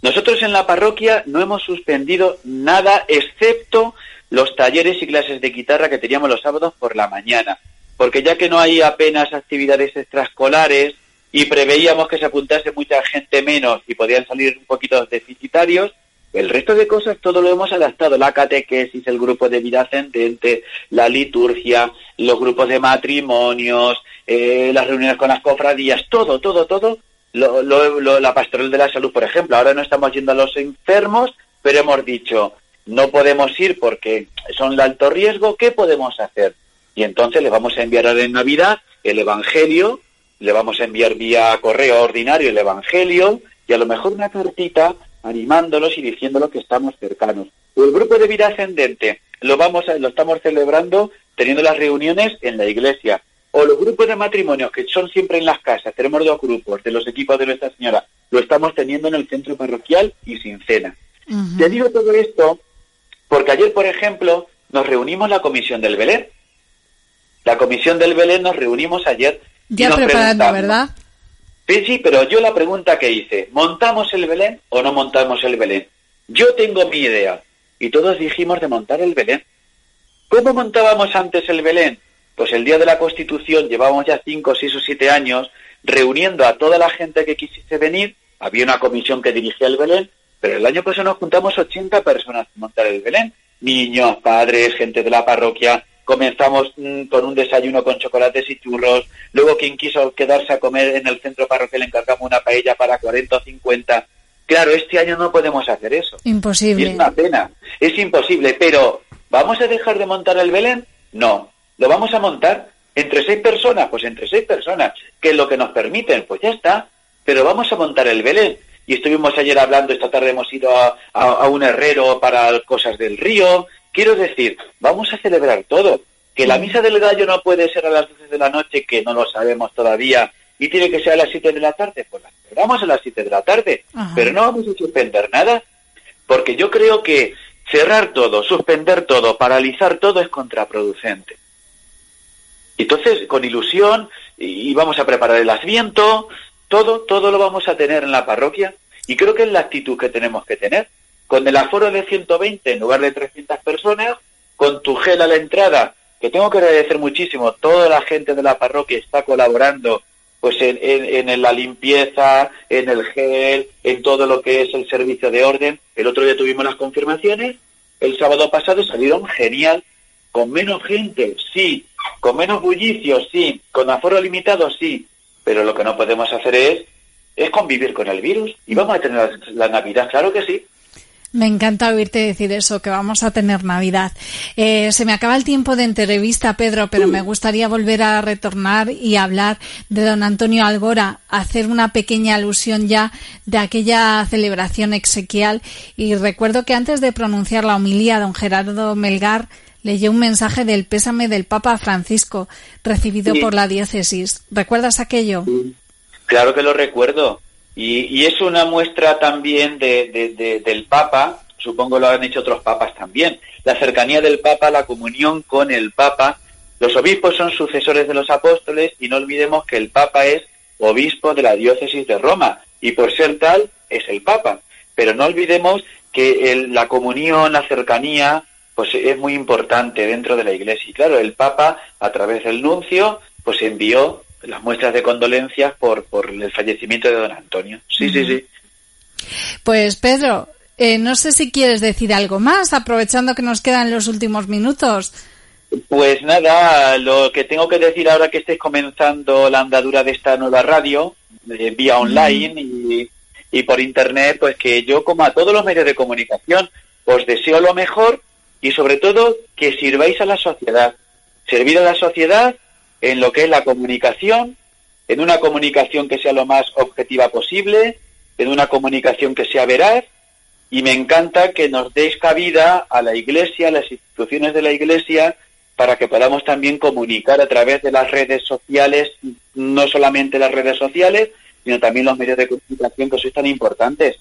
nosotros en la parroquia no hemos suspendido nada excepto los talleres y clases de guitarra que teníamos los sábados por la mañana, porque ya que no hay apenas actividades extraescolares y preveíamos que se apuntase mucha gente menos y podían salir un poquito deficitarios, el resto de cosas todo lo hemos adaptado, la catequesis, el grupo de vida ascendente, la liturgia, los grupos de matrimonios, eh, las reuniones con las cofradías, todo, todo, todo, lo, lo, la pastoral de la salud, por ejemplo. Ahora no estamos yendo a los enfermos, pero hemos dicho, no podemos ir porque son de alto riesgo, ¿qué podemos hacer? Y entonces le vamos a enviar ahora en Navidad el Evangelio, le vamos a enviar vía correo ordinario el Evangelio y a lo mejor una cartita animándolos y diciéndolos que estamos cercanos. el grupo de vida ascendente lo vamos a, lo estamos celebrando teniendo las reuniones en la iglesia. O los grupos de matrimonio que son siempre en las casas, tenemos dos grupos de los equipos de Nuestra Señora, lo estamos teniendo en el centro parroquial y sin cena. Te digo todo esto porque ayer, por ejemplo, nos reunimos la comisión del Belén. La comisión del Belén nos reunimos ayer. Ya preparando, ¿verdad? Sí, sí, pero yo la pregunta que hice, ¿montamos el Belén o no montamos el Belén? Yo tengo mi idea. Y todos dijimos de montar el Belén. ¿Cómo montábamos antes el Belén? Pues el día de la Constitución llevábamos ya cinco, seis o siete años reuniendo a toda la gente que quisiese venir. Había una comisión que dirigía el Belén, pero el año pasado nos juntamos 80 personas a montar el Belén. Niños, padres, gente de la parroquia, comenzamos mm, con un desayuno con chocolates y churros, luego quien quiso quedarse a comer en el centro parroquial le encargamos una paella para 40 o 50. Claro, este año no podemos hacer eso. Imposible. Y es una pena, es imposible, pero ¿vamos a dejar de montar el Belén? No, lo vamos a montar entre seis personas, pues entre seis personas, que es lo que nos permiten, pues ya está, pero vamos a montar el Belén. Y estuvimos ayer hablando, esta tarde hemos ido a, a un herrero para cosas del río, Quiero decir, vamos a celebrar todo. Que la misa del gallo no puede ser a las 12 de la noche, que no lo sabemos todavía, y tiene que ser a las 7 de la tarde, pues la celebramos a las 7 de la tarde. Pero no vamos a suspender nada, porque yo creo que cerrar todo, suspender todo, paralizar todo es contraproducente. Entonces, con ilusión, y vamos a preparar el asiento, todo, todo lo vamos a tener en la parroquia, y creo que es la actitud que tenemos que tener con el aforo de 120 en lugar de 300 personas, con tu gel a la entrada, que tengo que agradecer muchísimo, toda la gente de la parroquia está colaborando pues en, en, la limpieza, en el gel, en todo lo que es el servicio de orden. El otro día tuvimos las confirmaciones, el sábado pasado salieron genial, con menos gente, sí, con menos bullicio, sí, con aforo limitado, sí, pero lo que no podemos hacer es, es convivir con el virus y vamos a tener la Navidad, claro que sí. Me encanta oírte decir eso, que vamos a tener Navidad. Eh, se me acaba el tiempo de entrevista, Pedro, pero me gustaría volver a retornar y hablar de don Antonio Algora, hacer una pequeña alusión ya de aquella celebración exequial. Y recuerdo que antes de pronunciar la homilía, don Gerardo Melgar leyó un mensaje del pésame del Papa Francisco, recibido por la diócesis. ¿Recuerdas aquello? Claro que lo recuerdo. Y, es una muestra también de, del Papa, supongo lo han hecho otros papas también, la cercanía del Papa, la comunión con el Papa. Los obispos son sucesores de los apóstoles y no olvidemos que el Papa es obispo de la diócesis de Roma y por ser tal es el Papa. Pero no olvidemos que la comunión, la cercanía, pues es muy importante dentro de la Iglesia. Y claro, el Papa, a través del nuncio, pues envió las muestras de condolencias por, por el fallecimiento de don Antonio. Sí, sí, sí. Pues Pedro, eh, no sé si quieres decir algo más, aprovechando que nos quedan los últimos minutos. Pues nada, lo que tengo que decir ahora que estés comenzando la andadura de esta nueva radio, eh, vía online y, y por internet, pues que yo, como a todos los medios de comunicación, os deseo lo mejor y sobre todo que sirváis a la sociedad. Servir a la sociedad en lo que es la comunicación, en una comunicación que sea lo más objetiva posible, en una comunicación que sea veraz, y me encanta que nos deis cabida a la Iglesia, a las instituciones de la Iglesia, para que podamos también comunicar a través de las redes sociales, no solamente las redes sociales, sino también los medios de comunicación que son tan importantes.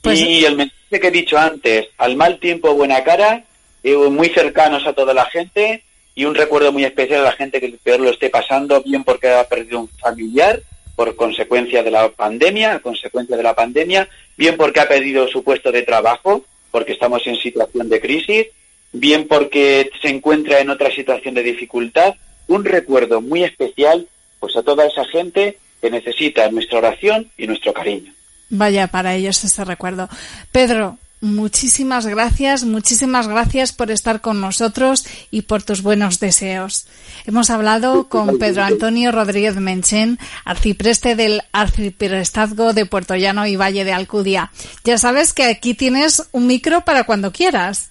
Pues y el mensaje que he dicho antes, al mal tiempo buena cara, eh, muy cercanos a toda la gente y un recuerdo muy especial a la gente que peor lo esté pasando, bien porque ha perdido un familiar por consecuencia de la pandemia, consecuencia de la pandemia, bien porque ha perdido su puesto de trabajo, porque estamos en situación de crisis, bien porque se encuentra en otra situación de dificultad, un recuerdo muy especial pues a toda esa gente que necesita nuestra oración y nuestro cariño. Vaya para ellos ese recuerdo. Pedro, muchísimas gracias, muchísimas gracias por estar con nosotros y por tus buenos deseos. Hemos hablado con Pedro Antonio Rodríguez Menchen, arcipreste del Arciprestazgo de Puerto Llano y Valle de Alcudia. Ya sabes que aquí tienes un micro para cuando quieras.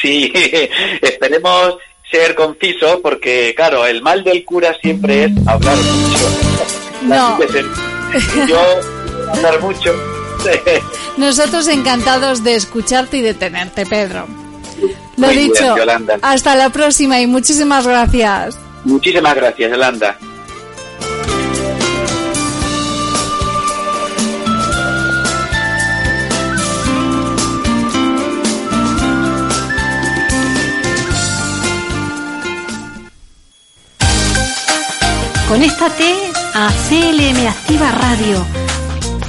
Sí, [laughs] esperemos ser conciso porque, claro, el mal del cura siempre es hablar mucho. No. Yo hablar mucho. [laughs] Nosotros encantados de escucharte y de tenerte, Pedro. Lo Muy bien, dicho, Yolanda. hasta la próxima y muchísimas gracias. Muchísimas gracias, Yolanda. Conéctate a CLM Activa Radio,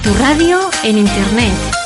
tu radio en Internet.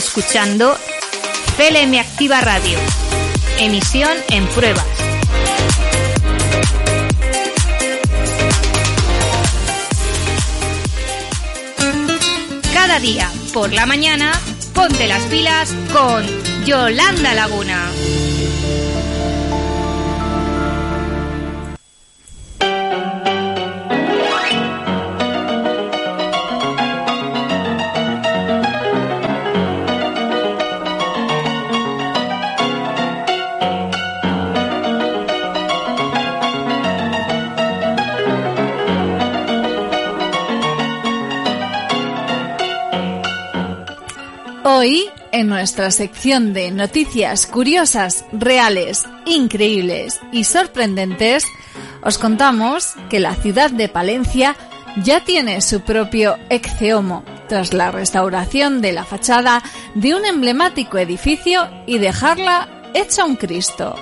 Escuchando CLM Activa Radio, Emisión en pruebas. Cada día, por la mañana, ponte las pilas con Yolanda Laguna. Nuestra sección de noticias curiosas, reales, increíbles y sorprendentes, os contamos que la ciudad de Palencia ya tiene su propio exceomo tras la restauración de la fachada de un emblemático edificio y dejarla hecha un Cristo.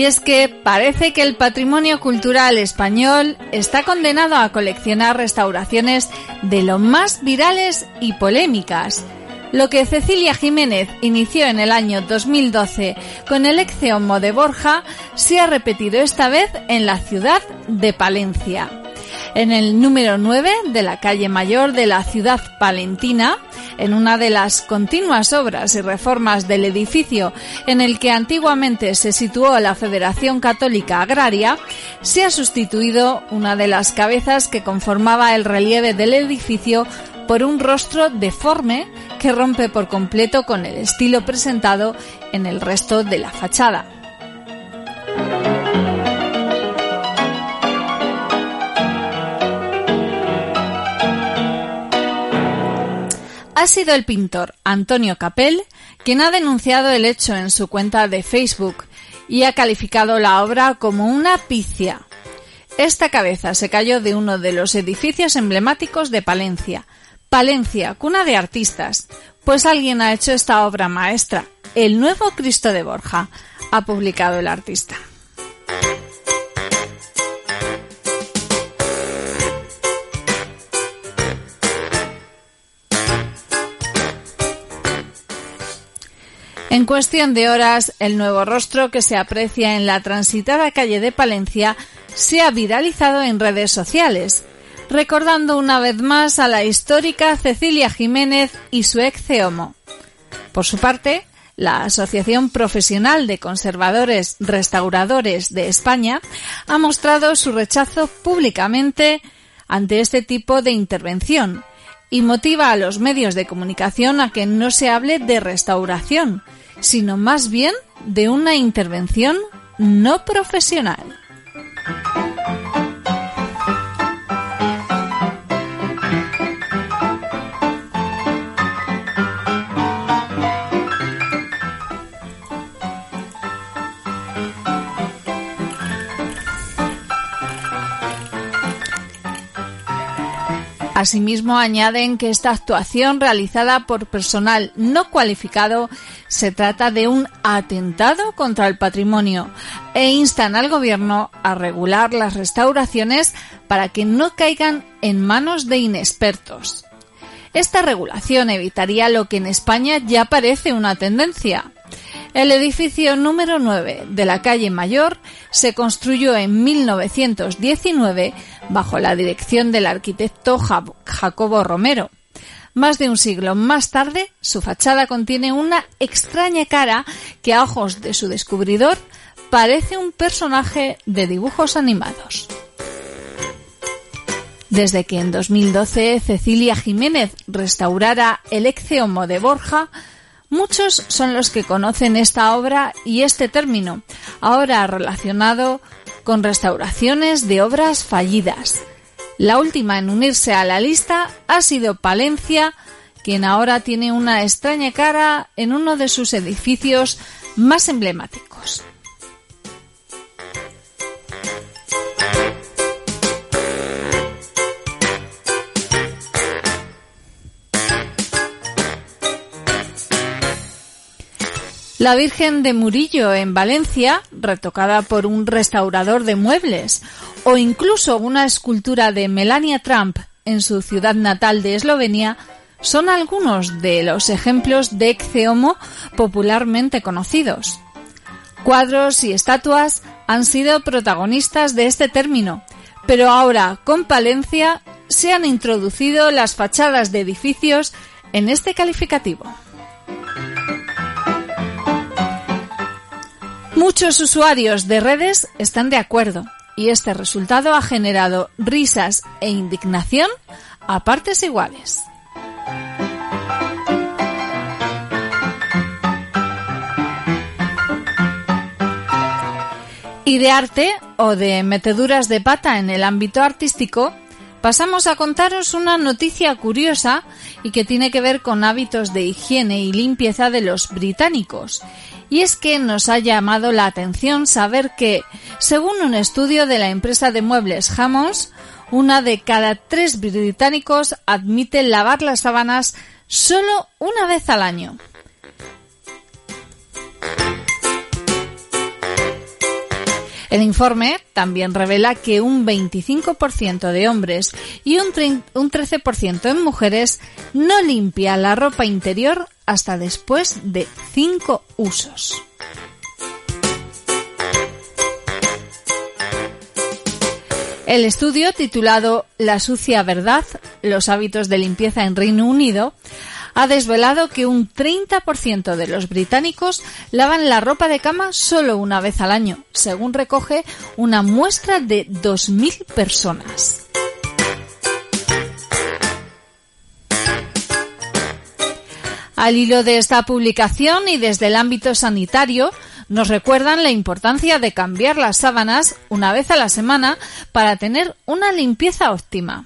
Y es que parece que el patrimonio cultural español está condenado a coleccionar restauraciones de lo más virales y polémicas. Lo que Cecilia Jiménez inició en el año 2012 con el Exeomo de Borja se ha repetido esta vez en la ciudad de Palencia. En el número 9 de la calle mayor de la ciudad palentina, en una de las continuas obras y reformas del edificio en el que antiguamente se situó la Federación Católica Agraria, se ha sustituido una de las cabezas que conformaba el relieve del edificio por un rostro deforme que rompe por completo con el estilo presentado en el resto de la fachada. Ha sido el pintor Antonio Capel quien ha denunciado el hecho en su cuenta de Facebook y ha calificado la obra como una picia. Esta cabeza se cayó de uno de los edificios emblemáticos de Palencia. Palencia, cuna de artistas, pues alguien ha hecho esta obra maestra, el nuevo Cristo de Borja, ha publicado el artista. En cuestión de horas, el nuevo rostro que se aprecia en la transitada calle de Palencia se ha viralizado en redes sociales, recordando una vez más a la histórica Cecilia Jiménez y su ex Ceomo. Por su parte, la Asociación Profesional de Conservadores Restauradores de España ha mostrado su rechazo públicamente ante este tipo de intervención y motiva a los medios de comunicación a que no se hable de restauración, sino más bien de una intervención no profesional. Asimismo, añaden que esta actuación realizada por personal no cualificado se trata de un atentado contra el patrimonio e instan al Gobierno a regular las restauraciones para que no caigan en manos de inexpertos. Esta regulación evitaría lo que en España ya parece una tendencia, el edificio número 9 de la calle Mayor se construyó en 1919 bajo la dirección del arquitecto Jacobo Romero. Más de un siglo más tarde, su fachada contiene una extraña cara que a ojos de su descubridor parece un personaje de dibujos animados. Desde que en 2012 Cecilia Jiménez restaurara el Exeomo de Borja, Muchos son los que conocen esta obra y este término, ahora relacionado con restauraciones de obras fallidas. La última en unirse a la lista ha sido Palencia, quien ahora tiene una extraña cara en uno de sus edificios más emblemáticos. La Virgen de Murillo en Valencia, retocada por un restaurador de muebles, o incluso una escultura de Melania Trump en su ciudad natal de Eslovenia, son algunos de los ejemplos de Homo popularmente conocidos. Cuadros y estatuas han sido protagonistas de este término, pero ahora con Palencia se han introducido las fachadas de edificios en este calificativo. Muchos usuarios de redes están de acuerdo y este resultado ha generado risas e indignación a partes iguales. Y de arte o de meteduras de pata en el ámbito artístico, pasamos a contaros una noticia curiosa y que tiene que ver con hábitos de higiene y limpieza de los británicos. Y es que nos ha llamado la atención saber que, según un estudio de la empresa de muebles Hammonds, una de cada tres británicos admite lavar las sábanas solo una vez al año. El informe también revela que un 25% de hombres y un, 13% en mujeres no limpia la ropa interior hasta después de 5 usos. El estudio titulado La sucia verdad, los hábitos de limpieza en Reino Unido, ha desvelado que un 30% de los británicos lavan la ropa de cama solo una vez al año, según recoge una muestra de 2.000 personas. Al hilo de esta publicación y desde el ámbito sanitario, nos recuerdan la importancia de cambiar las sábanas una vez a la semana para tener una limpieza óptima.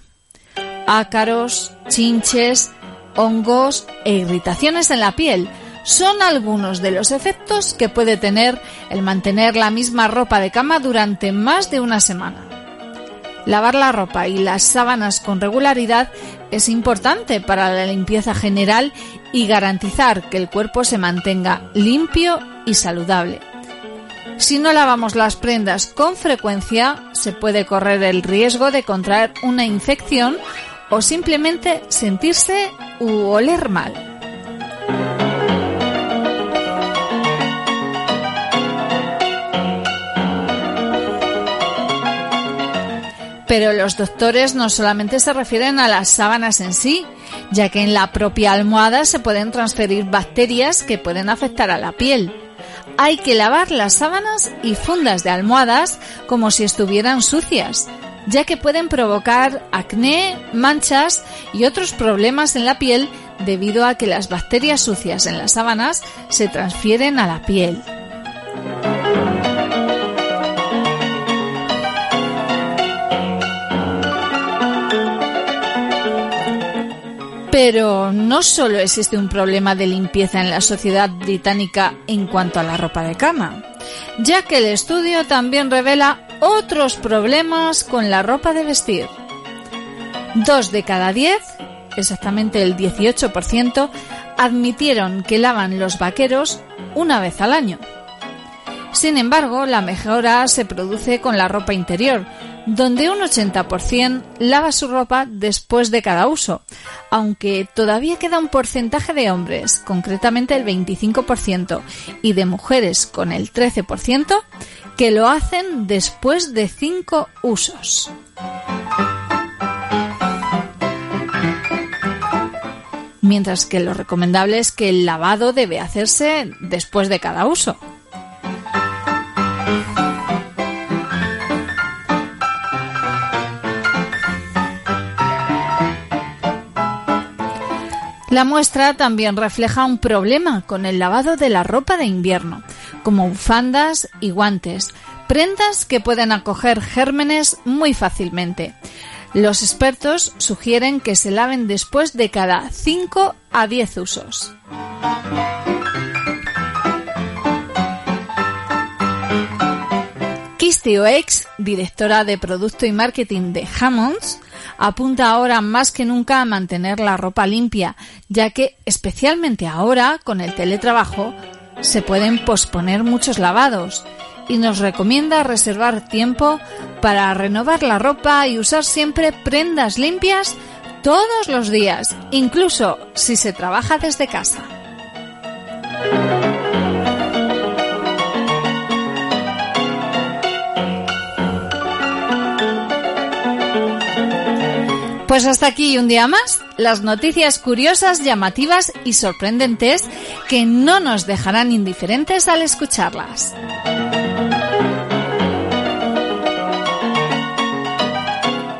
Ácaros, chinches, hongos e irritaciones en la piel son algunos de los efectos que puede tener el mantener la misma ropa de cama durante más de una semana. Lavar la ropa y las sábanas con regularidad es importante para la limpieza general y garantizar que el cuerpo se mantenga limpio y saludable. Si no lavamos las prendas con frecuencia, se puede correr el riesgo de contraer una infección o simplemente sentirse u oler mal. Pero los doctores no solamente se refieren a las sábanas en sí, ya que en la propia almohada se pueden transferir bacterias que pueden afectar a la piel. Hay que lavar las sábanas y fundas de almohadas como si estuvieran sucias, ya que pueden provocar acné, manchas y otros problemas en la piel debido a que las bacterias sucias en las sábanas se transfieren a la piel. Pero no solo existe un problema de limpieza en la sociedad británica en cuanto a la ropa de cama, ya que el estudio también revela otros problemas con la ropa de vestir. Dos de cada diez, exactamente el 18%, admitieron que lavan los vaqueros una vez al año. Sin embargo, la mejora se produce con la ropa interior, donde un 80% lava su ropa después de cada uso, aunque todavía queda un porcentaje de hombres, concretamente el 25%, y de mujeres con el 13%, que lo hacen después de 5 usos. Mientras que lo recomendable es que el lavado debe hacerse después de cada uso. La muestra también refleja un problema con el lavado de la ropa de invierno, como bufandas y guantes, prendas que pueden acoger gérmenes muy fácilmente. Los expertos sugieren que se laven después de cada 5 a 10 usos. Kirsty Oakes, directora de Producto y Marketing de Hammonds, apunta ahora más que nunca a mantener la ropa limpia, ya que, especialmente ahora, con el teletrabajo, se pueden posponer muchos lavados y nos recomienda reservar tiempo para renovar la ropa y usar siempre prendas limpias todos los días, incluso si se trabaja desde casa. Pues hasta aquí un día más, las noticias curiosas, llamativas y sorprendentes que no nos dejarán indiferentes al escucharlas.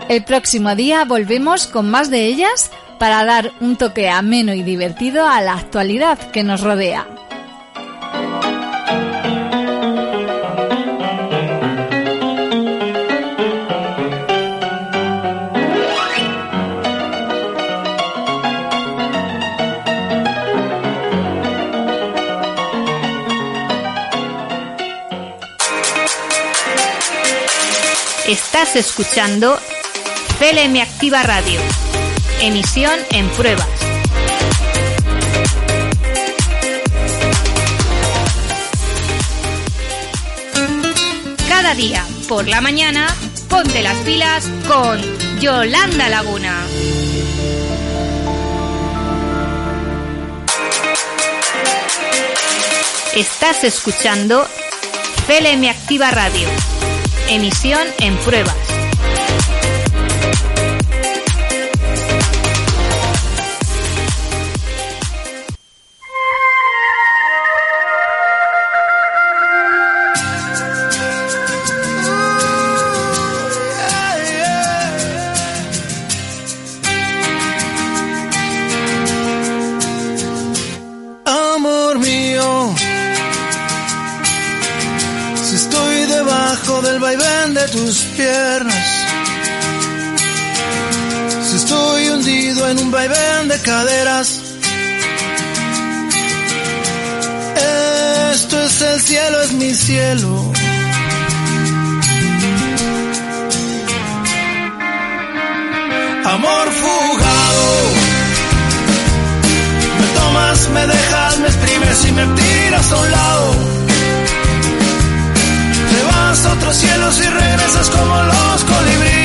El próximo día volvemos con más de ellas para dar un toque ameno y divertido a la actualidad que nos rodea. Estás escuchando CLM Activa Radio. Emisión en pruebas. Cada día, por la mañana, ponte las pilas con Yolanda Laguna. Estás escuchando CLM Activa Radio. Emisión en pruebas. Amor fugado. Me tomas, me dejas, me exprimes y me tiras a un lado. Te vas a otros cielos y regresas como los colibríes.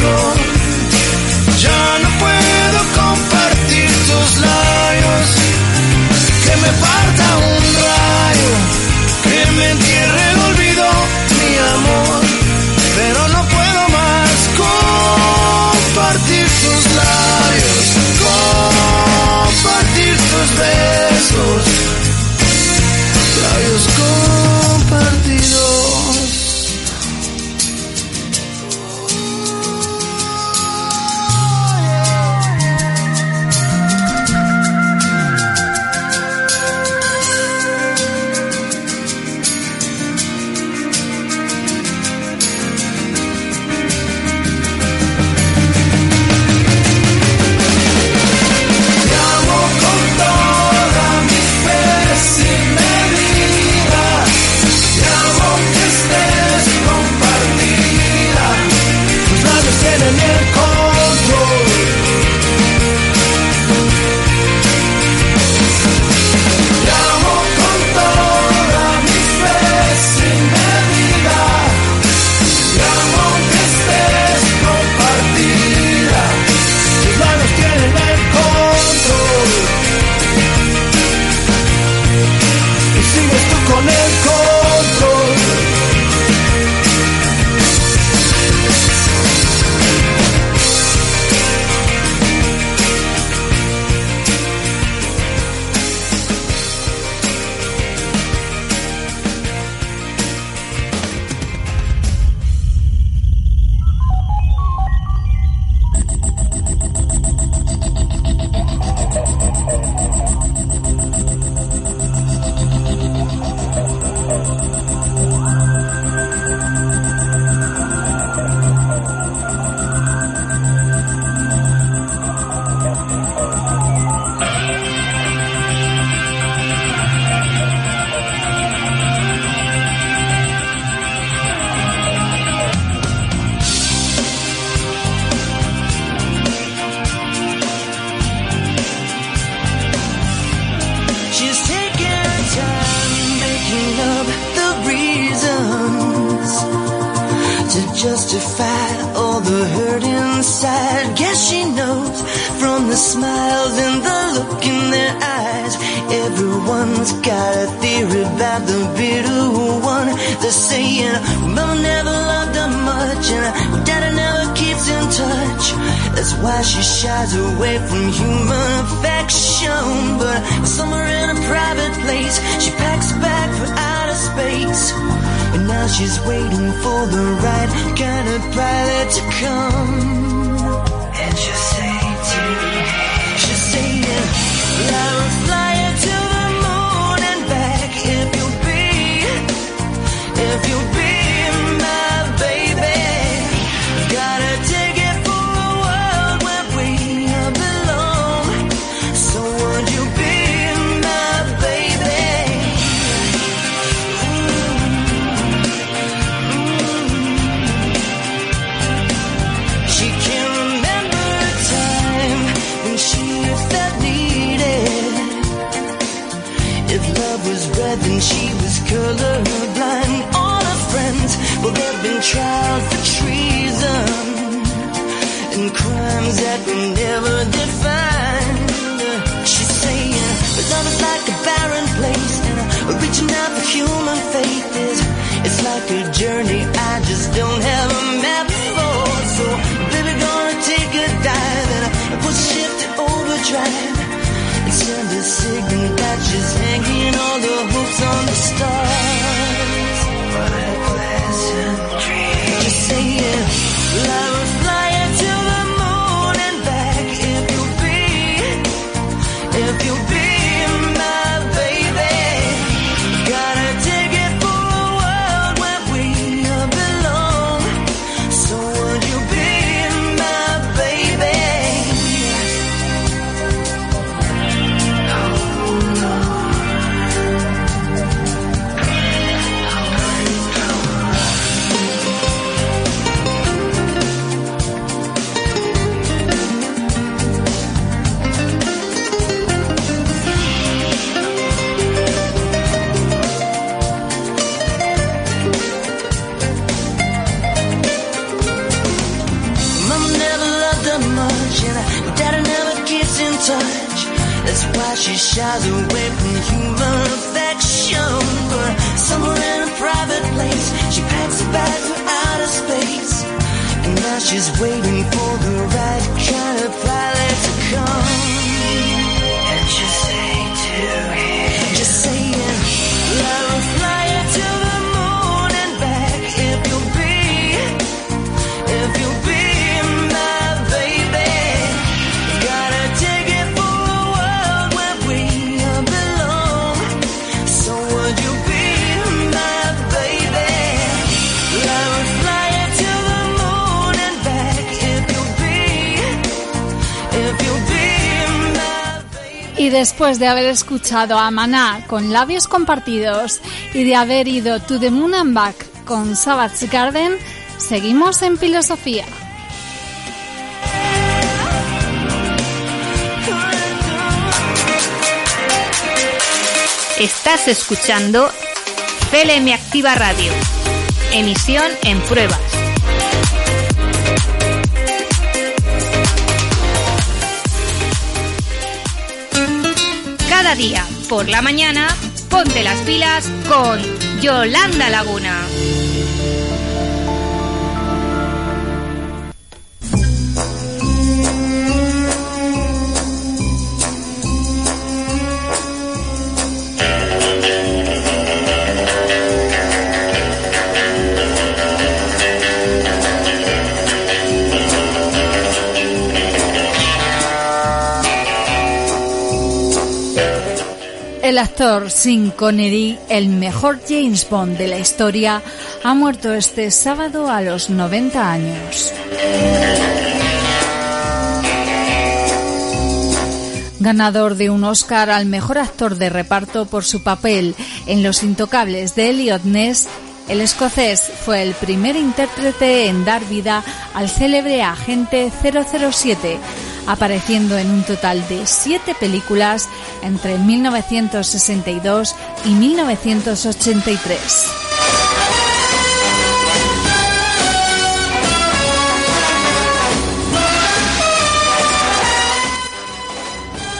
Dolor. Away from human affection. But somewhere in a private place, she packs a bag for outer space. And now she's waiting for the right kind of pilot to come. And she'll say to me, she'll say, I will fly you to the moon and back if you'll be, if you'll be All her friends, well, they've been tried for treason and crimes that were never defined. She's saying, but love is like a barren place, and reaching out for human faith is it's like a journey I just don't have a map for. So, baby, gonna take a dive and to overdrive. Send a signal that she's hanging all the hopes on the stars. She shies away from human affection. But somewhere in a private place, she packs a bag for outer space. And now she's waiting for the right Y después de haber escuchado a Maná con labios compartidos y de haber ido to the moon and back con Savage Garden, seguimos en filosofía. Estás escuchando CLM Activa Radio. Emisión en pruebas. Día por la mañana, ponte las pilas con Yolanda Laguna. El actor Sean Connery, el mejor James Bond de la historia, ha muerto este sábado a los 90 años. Ganador de un Oscar al mejor actor de reparto por su papel en Los Intocables de Elliot Ness, el escocés fue el primer intérprete en dar vida al célebre agente 007, apareciendo en un total de siete películas entre 1962 y 1983.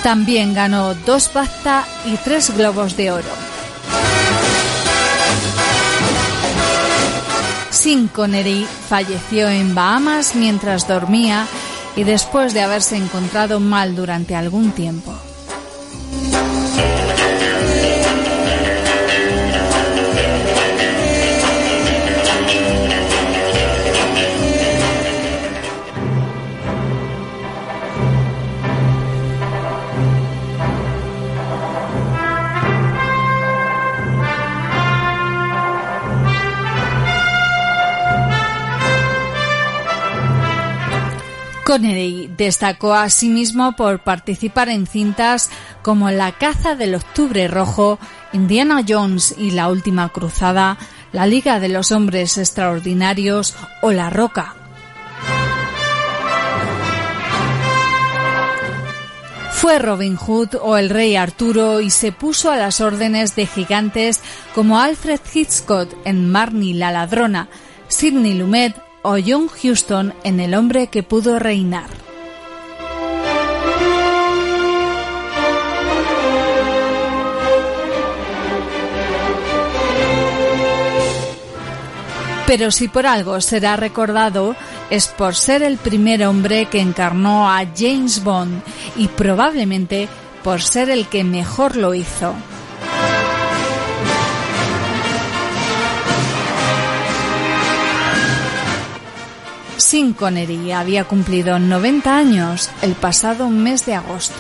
También ganó dos BAFTA y tres Globos de Oro. Sean Connery falleció en Bahamas mientras dormía y después de haberse encontrado mal durante algún tiempo. Connery destacó asimismo por participar en cintas como La caza del Octubre Rojo, Indiana Jones y la Última Cruzada, La Liga de los Hombres Extraordinarios o La Roca. Fue Robin Hood o el Rey Arturo y se puso a las órdenes de gigantes como Alfred Hitchcock en Marnie la Ladrona, Sidney Lumet o John Huston en El hombre que pudo reinar. Pero si por algo será recordado es por ser el primer hombre que encarnó a James Bond y probablemente por ser el que mejor lo hizo. Sean Connery había cumplido 90 años el pasado mes de agosto.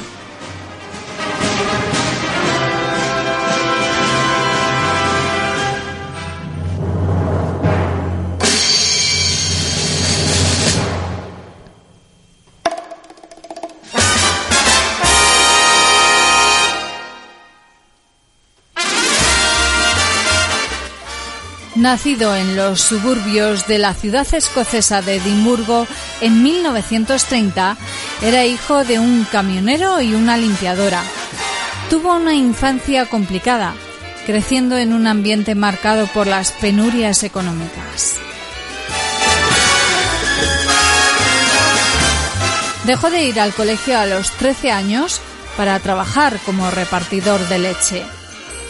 Nacido en los suburbios de la ciudad escocesa de Edimburgo en 1930, era hijo de un camionero y una limpiadora. Tuvo una infancia complicada, creciendo en un ambiente marcado por las penurias económicas. Dejó de ir al colegio a los 13 años para trabajar como repartidor de leche.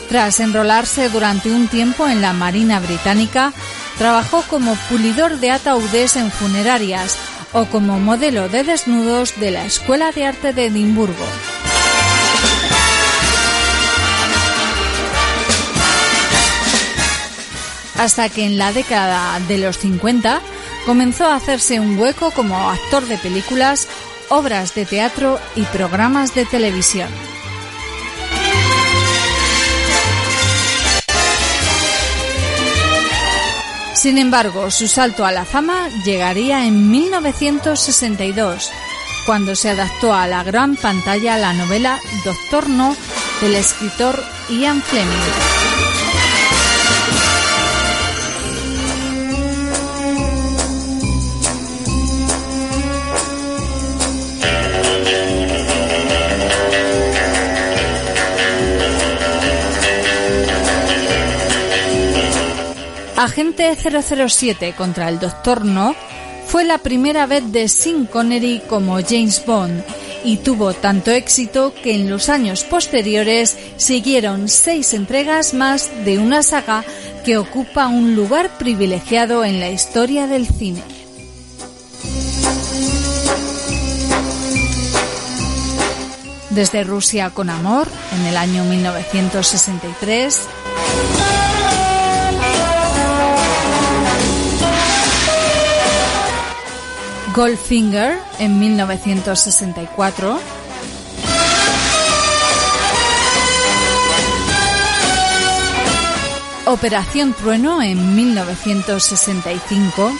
Tras enrolarse durante un tiempo en la Marina Británica, trabajó como pulidor de ataúdes en funerarias o como modelo de desnudos de la Escuela de Arte de Edimburgo. Hasta que en la década de los 50 comenzó a hacerse un hueco como actor de películas, obras de teatro y programas de televisión. Sin embargo, su salto a la fama llegaría en 1962, cuando se adaptó a la gran pantalla la novela Doctor No del escritor Ian Fleming. Agente 007 contra el Doctor No fue la primera vez de Sean Connery como James Bond y tuvo tanto éxito que en los años posteriores siguieron seis entregas más de una saga que ocupa un lugar privilegiado en la historia del cine. Desde Rusia con Amor, en el año 1963, Goldfinger en 1964. Operación Trueno en 1965.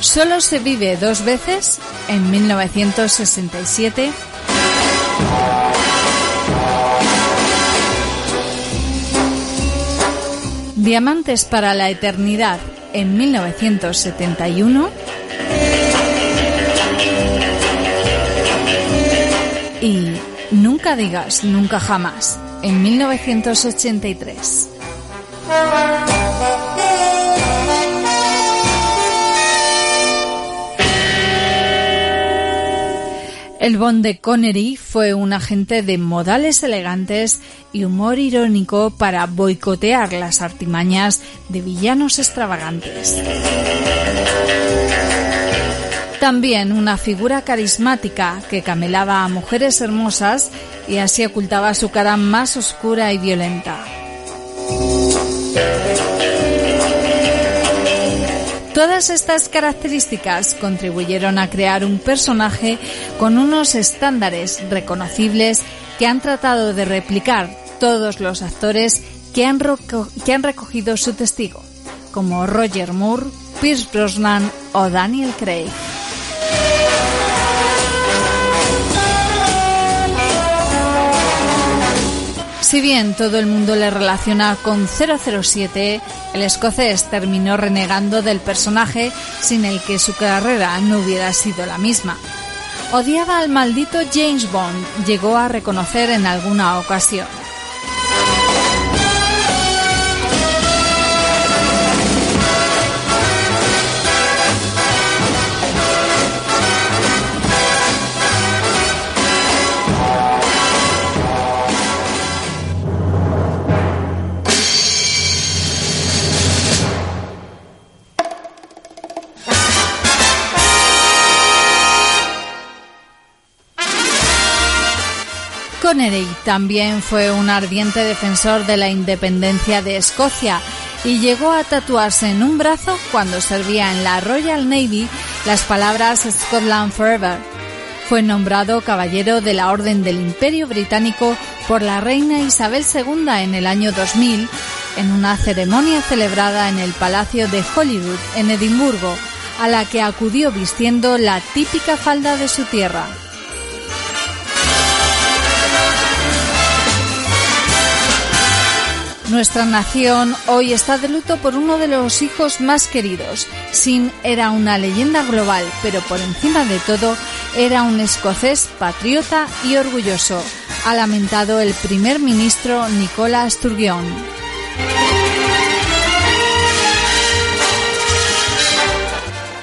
Solo se vive dos veces en 1967. Diamantes para la Eternidad en 1971 y Nunca digas nunca jamás en 1983. El Bond de Connery fue un agente de modales elegantes y humor irónico para boicotear las artimañas de villanos extravagantes. También una figura carismática que camelaba a mujeres hermosas y así ocultaba su cara más oscura y violenta. Todas estas características contribuyeron a crear un personaje con unos estándares reconocibles que han tratado de replicar todos los actores que han, recogido su testigo, como Roger Moore, Pierce Brosnan o Daniel Craig. Si bien todo el mundo le relaciona con 007, el escocés terminó renegando del personaje sin el que su carrera no hubiera sido la misma. Odiaba al maldito James Bond, llegó a reconocer en alguna ocasión. Connery también fue un ardiente defensor de la independencia de Escocia y llegó a tatuarse en un brazo cuando servía en la Royal Navy las palabras Scotland Forever. Fue nombrado caballero de la Orden del Imperio Británico por la reina Isabel II en el año 2000 en una ceremonia celebrada en el Palacio de Holyrood en Edimburgo, a la que acudió vistiendo la típica falda de su tierra. Nuestra nación hoy está de luto por uno de los hijos más queridos. Sin era una leyenda global, pero por encima de todo era un escocés patriota y orgulloso, ha lamentado el primer ministro Nicola Sturgeon.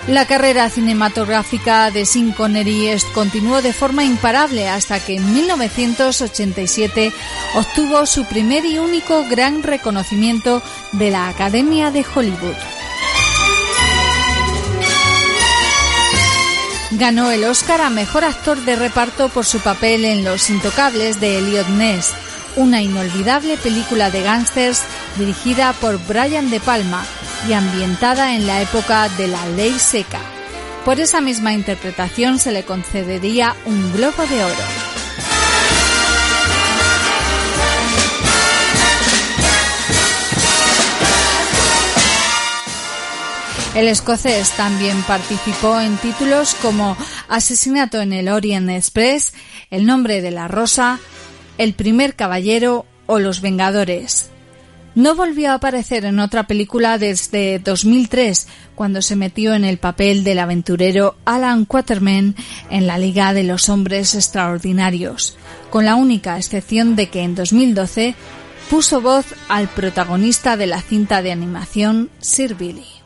La carrera cinematográfica de Sean Connery continuó de forma imparable hasta que en 1987 obtuvo su primer y único gran reconocimiento de la Academia de Hollywood. Ganó el Oscar a Mejor Actor de Reparto por su papel en Los Intocables de Elliot Ness, una inolvidable película de gángsters dirigida por Brian De Palma y ambientada en la época de la ley seca. Por esa misma interpretación se le concedería un Globo de Oro. El escocés también participó en títulos como Asesinato en el Orient Express, El nombre de la rosa, El primer caballero o Los Vengadores. No volvió a aparecer en otra película desde 2003, cuando se metió en el papel del aventurero Alan Quaterman en la Liga de los Hombres Extraordinarios, con la única excepción de que en 2012 puso voz al protagonista de la cinta de animación Sir Billy.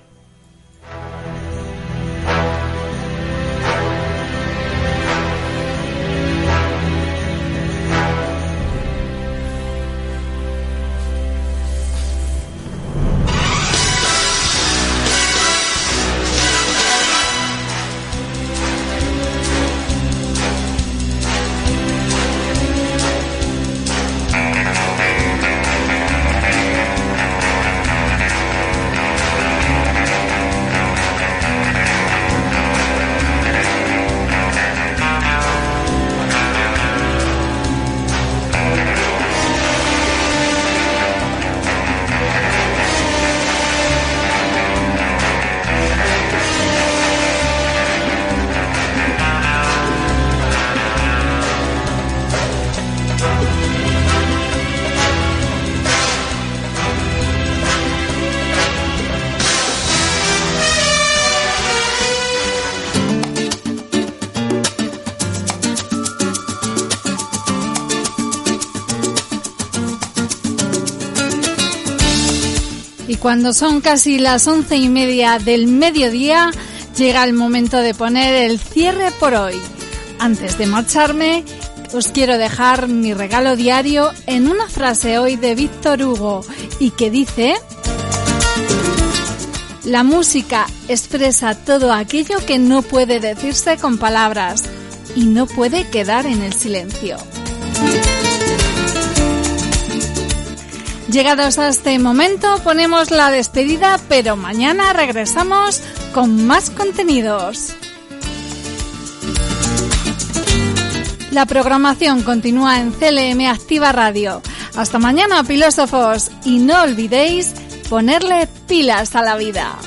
Cuando son casi las once y media del mediodía, llega el momento de poner el cierre por hoy. Antes de marcharme, os quiero dejar mi regalo diario en una frase hoy de Víctor Hugo y que dice... La música expresa todo aquello que no puede decirse con palabras y no puede quedar en el silencio. Llegados a este momento ponemos la despedida, pero mañana regresamos con más contenidos. La programación continúa en CLM Activa Radio. Hasta mañana, filósofos, y no olvidéis ponerle pilas a la vida.